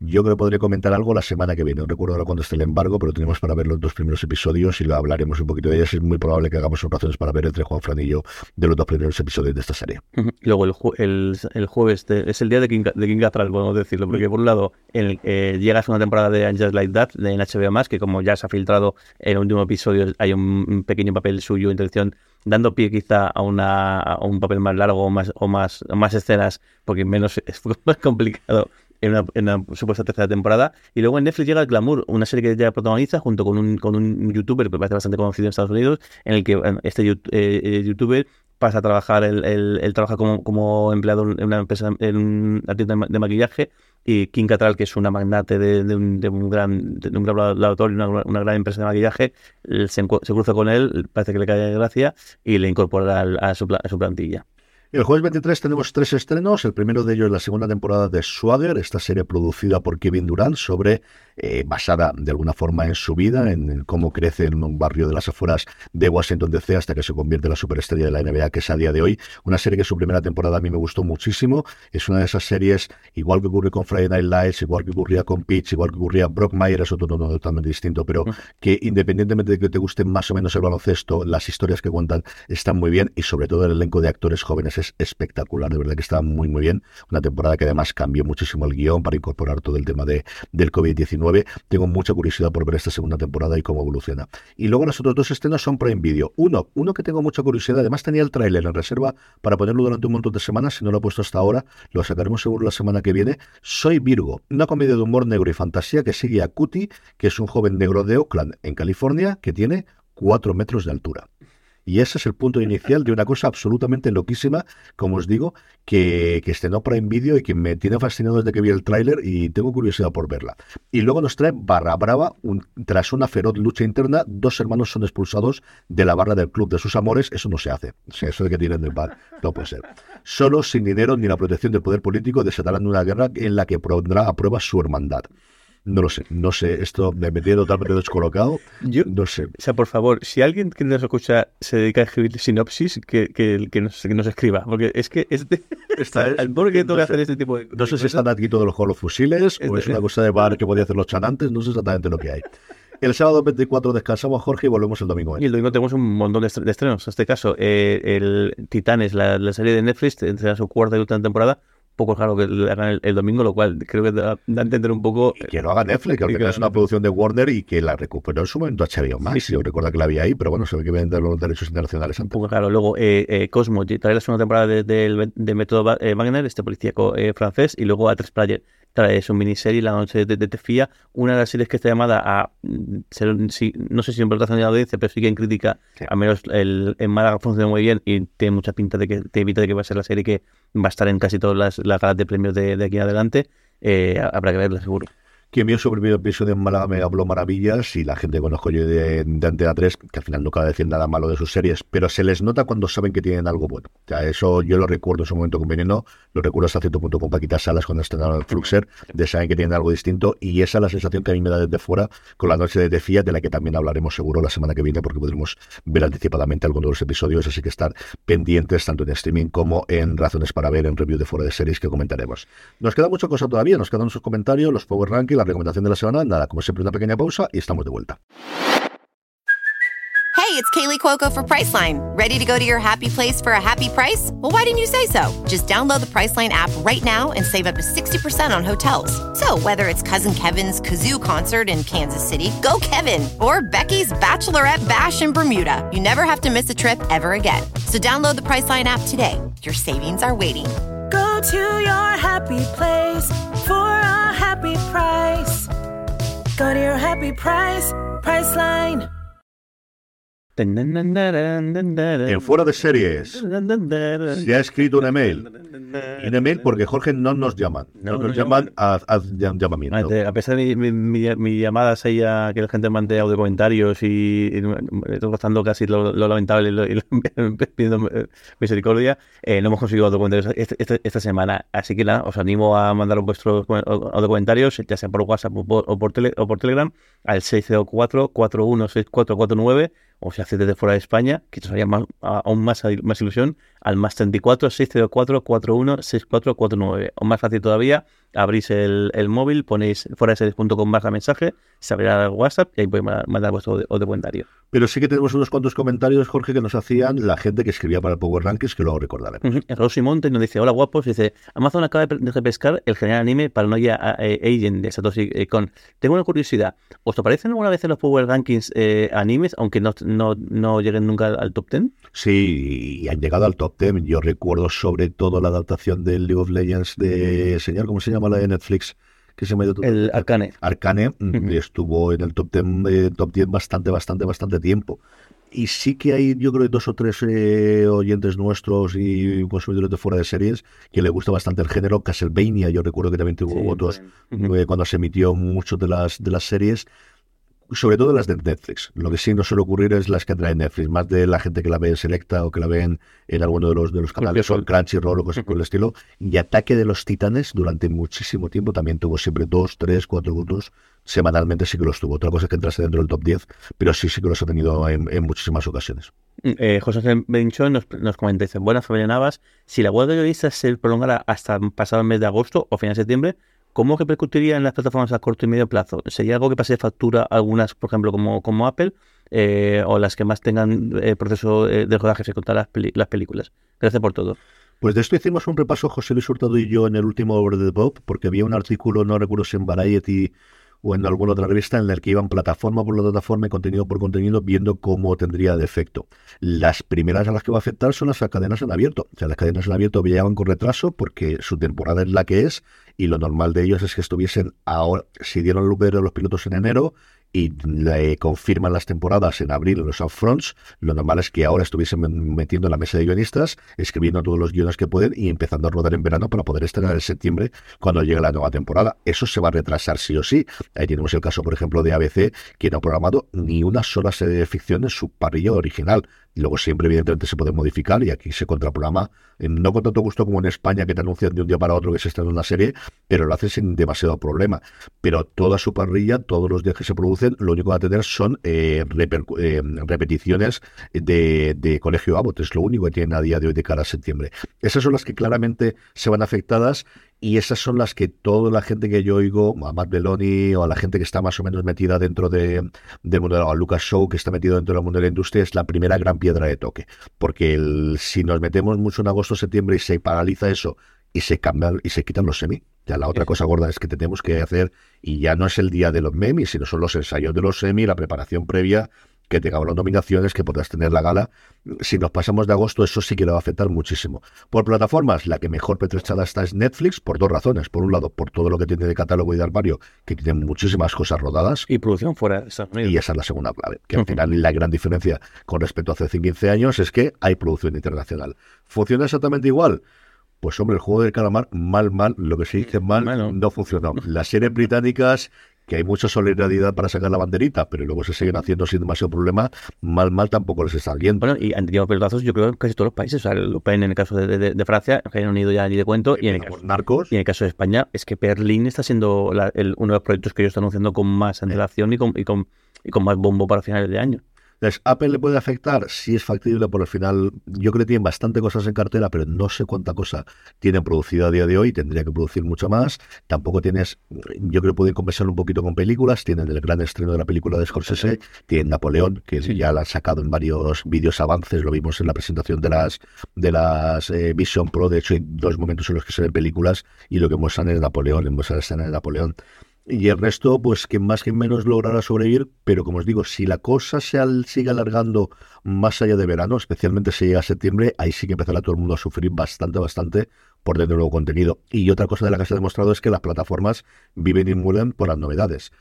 Yo creo que podré comentar algo la semana que viene. No recuerdo ahora cuándo esté el embargo, pero tenemos para ver los dos primeros episodios y lo hablaremos un poquito de ellas. Es muy probable que hagamos operaciones para ver entre Juan Fran y yo de los dos primeros episodios de esta serie. Luego el, ju el, el jueves de, es el día de King, de King Catral, podemos decirlo, porque por un lado el, eh, llega a una temporada de Angels Like That de en HBO+, que como ya se ha filtrado en el último episodio hay un, un pequeño papel suyo, intención dando pie quizá a, una, a un papel más largo o más, o más, o más escenas, porque menos es más complicado en una, en una, supuesta tercera temporada. Y luego en Netflix llega el Glamour, una serie que ella protagoniza junto con un, con un youtuber que parece bastante conocido en Estados Unidos, en el que este eh, youtuber pasa a trabajar, él, él, él, trabaja como, como empleado en una empresa, en una tienda de maquillaje, y Kim Cattrall, que es una magnate de, de un, gran, de un gran laboratorio, una, una, gran empresa de maquillaje, se, se, cruza con él, parece que le cae de gracia y le incorpora a, a, su, a su plantilla. El jueves 23 tenemos tres estrenos. El primero de ellos es la segunda temporada de Swagger, esta serie producida por Kevin Durant, sobre eh, basada de alguna forma en su vida, en, cómo crece en un barrio de las afueras de Washington DC hasta que se convierte en la superestrella de la NBA que es a día de hoy. Una serie que su primera temporada a mí me gustó muchísimo. Es una de esas series, igual que ocurre con Friday Night Lights, igual que ocurría con Pitch, igual que ocurría Brock Mayer, es otro tono totalmente distinto, pero que independientemente de que te guste más o menos el baloncesto, las historias que cuentan están muy bien y sobre todo el elenco de actores jóvenes es espectacular, de verdad que está muy muy bien. Una temporada que además cambió muchísimo el guion para incorporar todo el tema de, del COVID-19. Tengo mucha curiosidad por ver esta segunda temporada y cómo evoluciona. Y luego los otros dos estrenos son Prime Video. Uno, uno que tengo mucha curiosidad, además tenía el tráiler en reserva para ponerlo durante un montón de semanas, si no lo he puesto hasta ahora, lo sacaremos seguro la semana que viene. Soy Virgo, una comedia de humor negro y fantasía que sigue a Cutie, que es un joven negro de Oakland, en California, que tiene cuatro metros de altura. Y ese es el punto inicial de una cosa absolutamente loquísima, como os digo, que, que estrenó Prime Video y que me tiene fascinado desde que vi el tráiler y tengo curiosidad por verla. Y luego nos trae Barra Brava, un, tras una feroz lucha interna, dos hermanos son expulsados de la barra del club de sus amores, eso no se hace. Eso de que tienen del bar, no puede ser. Solo, sin dinero ni la protección del poder político, desatarán una guerra en la que pondrá a prueba su hermandad No lo sé, no sé. Esto me metí totalmente descolocado. Yo, no sé. O sea, por favor, si alguien que nos escucha se dedica a escribir sinopsis, que, que, que, nos, que nos escriba. Porque es que este, Esta es, al pobre que tengo no que sé, hacer este tipo de No sé si están aquí todos los, con los fusiles o es una cosa de bar que podía hacer los chanantes, no sé exactamente lo que hay. El sábado 24 descansamos, Jorge, y volvemos el domingo. Y el domingo tenemos un montón de, estre- de estrenos. En este caso, eh, el Titanes, la, la serie de Netflix, entrega su cuarta y última temporada. Poco raro que la hagan el, el domingo, lo cual creo que da, da a entender un poco. Y que lo haga Netflix, que es una producción de Warner y que la recuperó en su momento HBO Max. Yo recuerdo que la había ahí, pero bueno, se ve que venden los derechos internacionales Un poco raro. Luego, eh, eh, Cosmo trae la segunda temporada de, del- de Método eh, Wagner, este policíaco eh, francés, y luego A3 Player trae su miniserie La Noche de, de Tefía, una de las series que está llamada a mm, ser, sí, no sé si en votación de la audiencia, pero sí que en crítica, Sí. al menos el, en Málaga funciona muy bien y tiene mucha pinta de que te evita de que va a ser la serie que va a estar en casi todas las, las galas de premios de, de aquí en adelante. Eh, habrá que verla seguro. Quien vio su primer episodio en Málaga me habló maravillas y la gente que conozco yo de, Antena 3, que al final nunca va a decir nada malo de sus series, pero se les nota cuando saben que tienen algo bueno. Eso yo lo recuerdo en su momento con Veneno, lo recuerdo hasta cierto punto con Paquita Salas cuando estrenaron el Fluxer, de saben que tienen algo distinto y esa es la sensación que a mí me da desde fuera con la noche de Defía, de la que también hablaremos seguro la semana que viene porque podremos ver anticipadamente algunos de los episodios, así que estar pendientes tanto en streaming como en Razones para Ver, en review de fuera de series que comentaremos. Nos queda mucha cosa todavía, nos quedan sus comentarios, los Power Ranking, la recomendación de la semana, nada, como siempre una pequeña pausa y estamos de vuelta. Hey, it's Kaylee Cuoco for Priceline. Ready to go to your happy place for a happy price? Well, why didn't you say so? Just download the Priceline app right now and save up to 60% on hotels. So, whether it's Cousin Kevin's Kazoo concert in Kansas City, go Kevin, or Becky's Bachelorette Bash in Bermuda, you never have to miss a trip ever again. So, download the Priceline app today. Your savings are waiting. Go to your happy place for a happy price. Go to your happy price, Priceline. En fuera de series, se ha escrito un email. Un email porque Jorge no nos llaman, no, No, nos no llaman a, a llam- llamamiento. A pesar de mi, mi, mi llamadas ahí a que la gente mande audio comentarios y, y estoy gastando casi lo, lo lamentable y, lo, y lo- pidiendo eh, misericordia, eh, no hemos conseguido audio comentarios este- este- esta semana. Así que nada, os animo a mandar vuestros audio comentarios, ya sea por WhatsApp o por, o por, tele- o por Telegram, al 604-416449 o si hacéis desde fuera de España, que os haría más, aún más, más ilusión, al más 34 604 41 6449. O más fácil todavía, abrís el, el móvil, ponéis fuera de series.com barra mensaje, se abrirá el WhatsApp y ahí podéis ma- mandar vuestro comentario. Pero sí que tenemos unos cuantos comentarios, Jorge, que nos hacían la gente que escribía para el Power Rankings, que luego recordaremos. Rosy Monte nos dice, hola guapos, dice, Amazon acaba de repescar el general anime Paranoia eh, Agent de Satoshi eh, Kon. Tengo una curiosidad, ¿os aparecen alguna vez en los Power Rankings eh, animes, aunque no, no, no lleguen nunca al, al top 10? Sí, y han llegado al top 10. Yo recuerdo sobre todo la adaptación del League of Legends de, señor, ¿cómo se llama la de Netflix? Que se me El Arcane. Arcane mm, Ujú. estuvo en el top 10, eh, top 10 bastante, bastante, bastante tiempo. Y sí que hay, yo creo, dos o tres eh, oyentes nuestros y consumidores de fuera de series que le gusta bastante el género. Castlevania, yo recuerdo que también tuvo Sí, votos Ujú. eh, cuando se emitió muchas de las, de las series, sobre todo las de Netflix. Lo que sí no suele ocurrir es las que trae Netflix, más de la gente que la ve en Selecta o que la ve en, alguno de los, de los canales, o en Crunchyroll o cosas por el estilo. Y Ataque de los Titanes durante muchísimo tiempo también tuvo siempre dos, tres, cuatro votos. Semanalmente sí que los tuvo. Otra cosa es que entrase dentro del top 10, pero sí, sí que los ha tenido en, en muchísimas ocasiones. Eh, José Benchón nos, nos comenta, dice, buenas familia Navas, si la huelga de guionistas se prolongara hasta pasado el mes de agosto o final de septiembre, ¿cómo repercutiría en las plataformas a corto y medio plazo? ¿Sería algo que pase de factura algunas, por ejemplo, como, como Apple, eh, o las que más tengan eh, proceso eh, de rodaje se contar las, películas? Gracias por todo. Pues de esto hicimos un repaso José Luis Hurtado y yo en el último Over the Pop, porque había un artículo, no recuerdo si en Variety o en alguna otra revista, en el que iban plataforma por plataforma y contenido por contenido viendo cómo tendría de efecto. Las primeras a las que va a afectar son las cadenas en abierto. O sea, las cadenas en abierto llegaban con retraso porque su temporada es la que es y lo normal de ellos es que estuviesen ahora, si dieron luz verde a los pilotos en enero, y le confirman las temporadas en abril en los upfronts, lo normal es que ahora estuviesen metiendo en la mesa de guionistas, escribiendo todos los guiones que pueden y empezando a rodar en verano para poder estrenar en septiembre cuando llegue la nueva temporada. Eso se va a retrasar sí o sí. Ahí tenemos el caso, por ejemplo, de ABC, que no ha programado ni una sola serie de ficción en su parrilla original. Y luego siempre evidentemente se puede modificar y aquí se contraprograma, eh, no con tanto gusto como en España que te anuncian de un día para otro que se está en una serie, pero lo hacen sin demasiado problema. Pero toda su parrilla, todos los días que se producen, lo único que va a tener son eh, eh, repeticiones de, de Colegio Abbott, es lo único que tienen a día de hoy de cara a septiembre. Esas son las que claramente se van afectadas y esas son las que toda la gente que yo oigo, a Matt Belloni o a la gente que está más o menos metida dentro de, del mundo, a Lucas Show, que está metido dentro del mundo de la industria, es la primera gran piedra de toque. Porque si nos metemos mucho en agosto, septiembre y se paraliza eso y se cambian y se quitan los semi. Ya la otra cosa gorda es que tenemos que hacer, y ya no es el día de los memes, sino son los ensayos de los semi, la preparación previa que tengamos las nominaciones, que podrás tener la gala. Si nos pasamos de agosto, eso sí que le va a afectar muchísimo. Por plataformas, la que mejor petrechada está es Netflix, por dos razones. Por un lado, por todo lo que tiene de catálogo y de armario, que tiene muchísimas cosas rodadas. Y producción fuera de Estados Unidos. Y esa es la segunda clave. Que al final la gran diferencia con respecto a hace 15 años es que hay producción internacional. ¿Funciona exactamente igual? Pues hombre, el juego del calamar, mal, mal, lo que se dice mal, no funcionó. Las series británicas que hay mucha solidaridad para sacar la banderita, pero luego se siguen haciendo sin demasiado problema, mal, mal tampoco les está viendo. Bueno, y han tenido pelotazos yo creo en casi todos los países, o sea, el en el caso de, de, de Francia, Reino Unido ya ni de cuento, y en, el caso, Narcos. y en el caso de España, es que Berlín está siendo el, uno de los proyectos que ellos están anunciando con más antelación y, con, y, con, y con más bombo para finales de año. Entonces, ¿Apple le puede afectar? Sí es factible, por el final yo creo que tienen bastante cosas en cartera, pero no sé cuánta cosa tienen producida a día de hoy, tendría que producir mucho más. Tampoco tienes, yo creo que pueden compensar un poquito con películas, tienen el gran estreno de la película de Scorsese, tienen Napoleón, que ya la han sacado en varios vídeos avances, lo vimos en la presentación de las de las eh, Vision Pro, de hecho hay dos momentos en los que se ven películas y lo que muestran es Napoleón, muestran la escena de Napoleón y el resto, pues que más que menos logrará sobrevivir, pero como os digo, si la cosa se sigue alargando más allá de verano, especialmente si llega a septiembre, ahí sí que empezará todo el mundo a sufrir bastante, bastante por de nuevo contenido. Y otra cosa de la que se ha demostrado es que las plataformas viven y mueren por las novedades.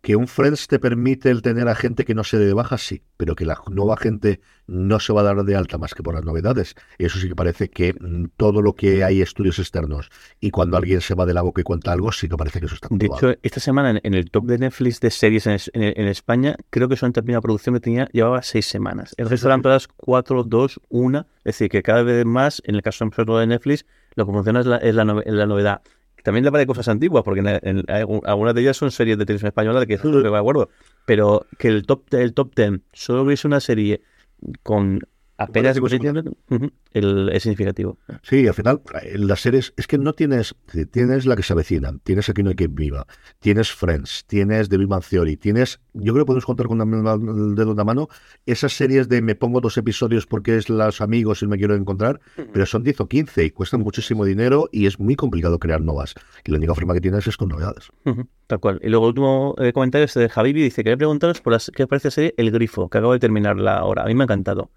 Que un Friends te permite el tener a gente que no se dé de baja, sí, pero que la nueva gente no se va a dar de alta más que por las novedades. Eso sí que parece que mm, todo lo que hay estudios externos y cuando alguien se va de la boca y cuenta algo, sí que parece que eso está comprobado. De hecho, esta semana en el top de Netflix de series en, España, creo que son terminada producción que tenía, llevaba seis semanas. El resto eran todas cuatro, dos, una. Es decir, que cada vez más, en el caso de Netflix, lo que funciona es la, es la novedad. También le vale cosas antiguas, porque en, algunas de ellas son series de televisión española de que de acuerdo. Pero que el top, el top 10 solo hubiese una serie con apenas el, es significativo. Sí, al final, las series es que no tienes, tienes la que se avecina, tienes Aquí no hay que viva, tienes Friends, tienes The Big Theory, tienes, yo creo que podemos contar con el dedo en la mano, esas series de me pongo dos episodios porque es los amigos y me quiero encontrar, pero son 10 o 15 y cuestan muchísimo dinero y es muy complicado crear nuevas. Y la única forma que tienes es con novedades. Tal cual. Y luego el último eh, comentario es de Javibi, dice, quería preguntaros por las, qué parece la serie El Grifo, que acabo de terminar la hora. A mí me ha encantado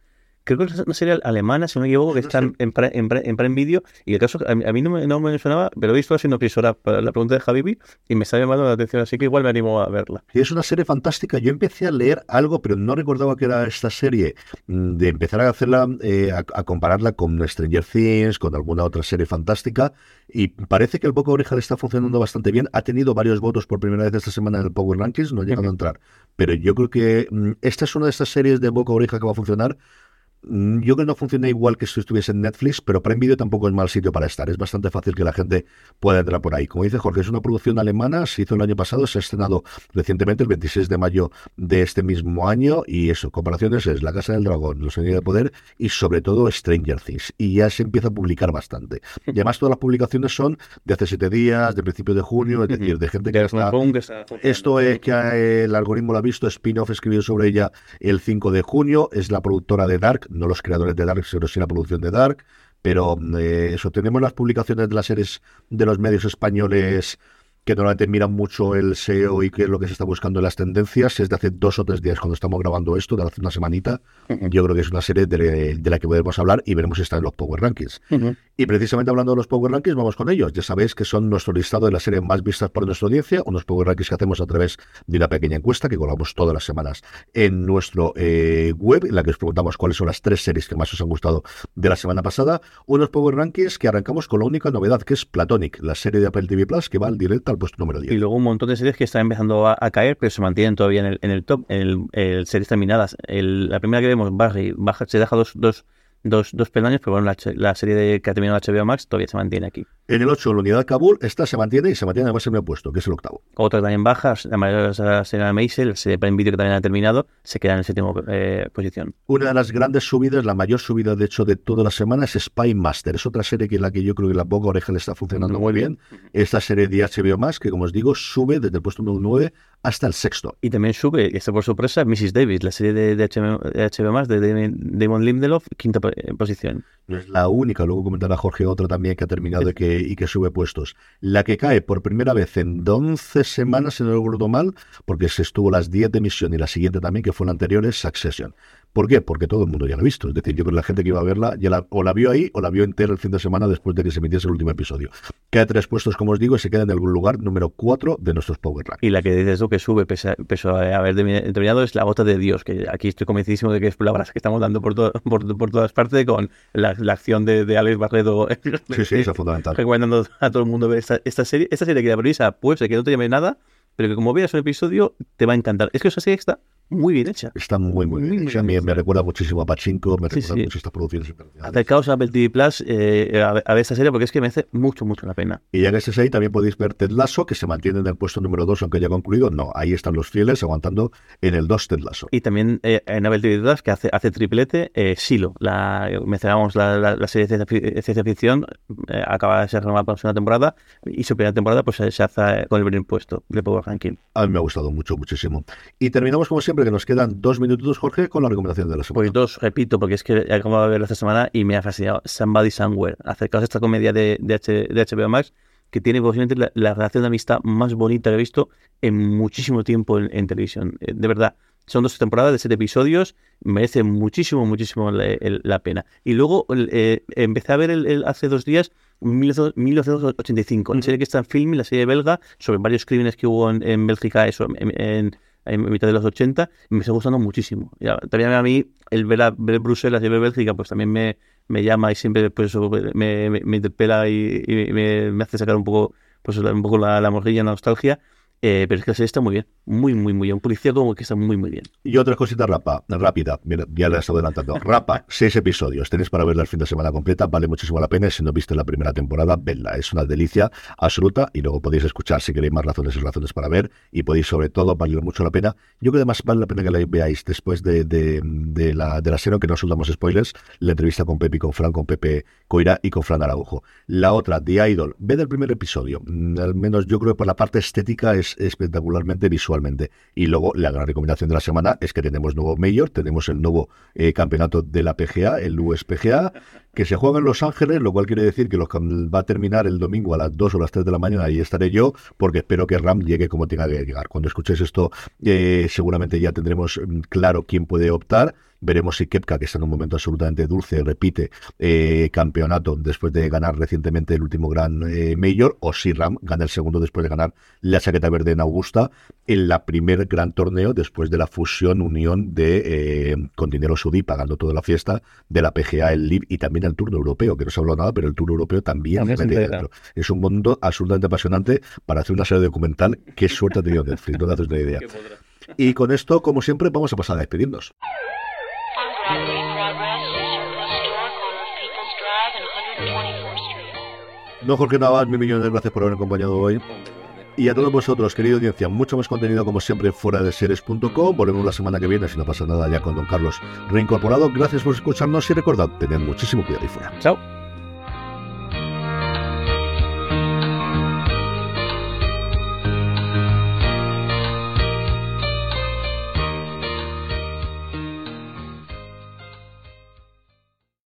creo que es una serie alemana, si no me equivoco, que está en, en, en, Prime Video. Y el caso, a mí, no, me, no me sonaba, pero he visto haciendo prisora para la pregunta de Javi y me está llamando la atención, así que igual me animo a verla. Y es una serie fantástica. Yo empecé a leer algo, pero no recordaba que era esta serie, mm, de empezar a hacerla, eh, a, compararla con Stranger Things, con alguna otra serie fantástica. Y parece que el Poco Oreja le está funcionando bastante bien. Ha tenido varios votos por primera vez esta semana en el Power Rankings, no ha llegado a entrar. Pero yo creo que mm, esta es una de estas series de Boca Oreja que va a funcionar yo creo que no funciona igual que si estuviese en Netflix, pero Prime Video tampoco es mal sitio para estar. Es bastante fácil que la gente pueda entrar por ahí. Como dice Jorge, es una producción alemana, se hizo el año pasado, se ha estrenado recientemente, el 26 de mayo de este mismo año, y eso, comparaciones es La Casa del Dragón, Los Anillos de Poder y sobre todo Stranger Things. Y ya se empieza a publicar bastante. Y además todas las publicaciones son de hace siete días, de principio de junio, es decir, de gente que está... Esto es que el algoritmo lo ha visto, Spin-off escribió sobre ella el 5 de junio, es la productora de Dark, no los creadores de Dark, sino sí la producción de Dark. Pero eh, eso, tenemos las publicaciones de las series de los medios españoles que normalmente miran mucho el SEO y qué es lo que se está buscando en las tendencias. Es de hace dos o tres días cuando estamos grabando esto, de hace una semanita. Yo creo que es una serie de, la que podemos hablar y veremos si está en los Power Rankings. Y precisamente hablando de los Power Rankings, vamos con ellos. Ya sabéis que son nuestro listado de las series más vistas por nuestra audiencia, unos Power Rankings que hacemos a través de una pequeña encuesta que colgamos todas las semanas en nuestro eh, web, en la que os preguntamos cuáles son las tres series que más os han gustado de la semana pasada. Unos Power Rankings que arrancamos con la única novedad, que es Platonic, la serie de Apple TV Plus, que va al directo puesto número 10. Y luego un montón de series que están empezando a, caer, pero se mantienen todavía en el, en el top, el, el series terminadas. La primera que vemos, Barry, baja, se deja dos, dos, dos, dos peldaños, pero bueno, la, la serie de, que ha terminado HBO Max todavía se mantiene aquí. En el 8, la unidad Kabul, esta se mantiene y se mantiene además en el puesto, que es el octavo. Otra también baja, la mayoría de la de la serie de Prime Video que también ha terminado, se queda en la séptima eh, posición. Una de las grandes subidas, la mayor subida de hecho de toda la semana, es Spy Master. Es otra serie que la que yo creo que la boca oreja le está funcionando muy bien. Esta serie de HBO Max, que como os digo, sube desde el puesto número 9 hasta el sexto. Y también sube, y está por sorpresa, Mrs. Davis, la serie de, de HBO, de de Damon, Lindelof, quinta eh, posición. No es la única, luego comentará Jorge otra también que ha terminado y que, y que sube puestos. La que cae por primera vez en 11 semanas, si no recuerdo mal, porque se estuvo las 10 de emisión y la siguiente también, que fue la anterior, es Succession. ¿Por qué? Porque todo el mundo ya la ha visto. Es decir, yo creo que la gente que iba a verla ya la, o la vio ahí o la vio entera el fin de semana después de que se emitiese el último episodio. Cae tres puestos, como os digo, y se queda en algún lugar número 4 de nuestros Power Rank. Y la que dices tú que sube, pese a, pese a haber termi- terminado, es La Gota de Dios, que aquí estoy convencidísimo de que es palabras que estamos dando por, to- por, por todas partes con la, la acción de, de Alex Barredo. Sí, sí, eso es fundamental. Recomendando a todo el mundo ver esta, esta serie. Esta serie que la puede ser que no te llame nada, pero que como veas un episodio te va a encantar. Es que esa serie está muy bien hecha. Está muy, muy bien. hecha. A mí me recuerda muchísimo a Pachinko, me Sí, recuerda sí. mucho a estas producciones. Acercaos a Apple TV Plus eh, a, ver- a ver esta serie porque es que merece mucho, mucho la pena. Y ya que estés ahí, también podéis ver Ted Lasso, que se mantiene en el puesto número 2, aunque ya ha concluido. No, ahí están los fieles aguantando en el 2 Ted Lasso. Y también eh, en Apple TV Plus, que hace, hace triplete, eh, Silo, la, mencionábamos la, la, la serie de ciencia, fi- ciencia ficción, acaba de ser renovada para la segunda temporada, y su primera temporada pues se, se hace con el primer puesto de Power Ranking. A mí me ha gustado mucho, muchísimo. Y terminamos, como siempre, que nos quedan dos minutitos, Jorge, con la recomendación de la semana. Pues dos, repito, porque es que acabo de verlo esta semana y me ha fascinado. Somebody Somewhere. Acercaos a esta comedia de, de, H- de HBO Max que tiene posiblemente la, la relación de amistad más bonita que he visto en muchísimo tiempo en, en televisión. Eh, De verdad, son dos temporadas de siete episodios, merece muchísimo, muchísimo la, el- la pena. Y luego eh, empecé a ver el, el- hace dos días 1985, la serie que está en film, la serie belga, sobre varios crímenes que hubo en, en Bélgica, eso, en, en- en mitad de los 80, y me está gustando muchísimo. También a mí, el ver, a, ver Bruselas y ver Bélgica, pues también me, me llama y siempre pues, me, me, interpela y, me hace sacar un poco, pues, un poco la, la morrilla, la nostalgia. Eh, pero es que la serie está muy bien, muy, muy, muy bien. Un policía como que está muy, muy bien. Y otra cosita rapa, rápida, mira, ya la he estado adelantando. Rapa, seis episodios, tenéis para verla el fin de semana completa, vale muchísimo la pena. Si no viste la primera temporada, vedla, es una delicia absoluta. Y luego podéis escuchar si queréis más razones y razones para ver. Y podéis, sobre todo, valer mucho la pena. Yo creo que además vale la pena que la veáis después de, de, de la, de la serie, que no os damos spoilers, la entrevista con Pepe y con Fran, con Pepe Coira y con Fran Araujo. La otra, The Idol, ved el primer episodio. Mm, Al menos yo creo que por la parte estética es espectacularmente visualmente. Y luego la gran recomendación de la semana es que tenemos nuevo Mayor, tenemos el nuevo eh, campeonato de la PGA, el USPGA, que se juega en Los Ángeles, lo cual quiere decir que lo que va a terminar el domingo a las 2 o las 3 de la mañana, ahí estaré yo, porque espero que Ram llegue como tenga que llegar. Cuando escuchéis esto, eh, seguramente ya tendremos mm, claro quién puede optar. Veremos si Kepka, que está en un momento absolutamente dulce, repite eh, campeonato después de ganar recientemente el último gran eh, Major, o si Ram gana el segundo después de ganar la chaqueta verde en Augusta, en la primer gran torneo después de la fusión, unión de eh, con dinero saudí pagando toda la fiesta de la PGA, el LIB y también el Tour Europeo, que no se habló nada, pero el Tour Europeo también, También se mete dentro. Es un mundo absolutamente apasionante para hacer una serie documental. Qué suerte ha tenido Netflix, no te haces una idea. Y con esto, como siempre, vamos a pasar a despedirnos. No, Jorge Navas, mil millones de gracias por haberme acompañado hoy. Y a todos vosotros, querida audiencia, mucho más contenido como siempre fuera de seres.com. Volvemos la semana que viene, si no pasa nada, ya con Don Carlos reincorporado. Gracias por escucharnos y recordad, tened muchísimo cuidado ahí fuera. Chao.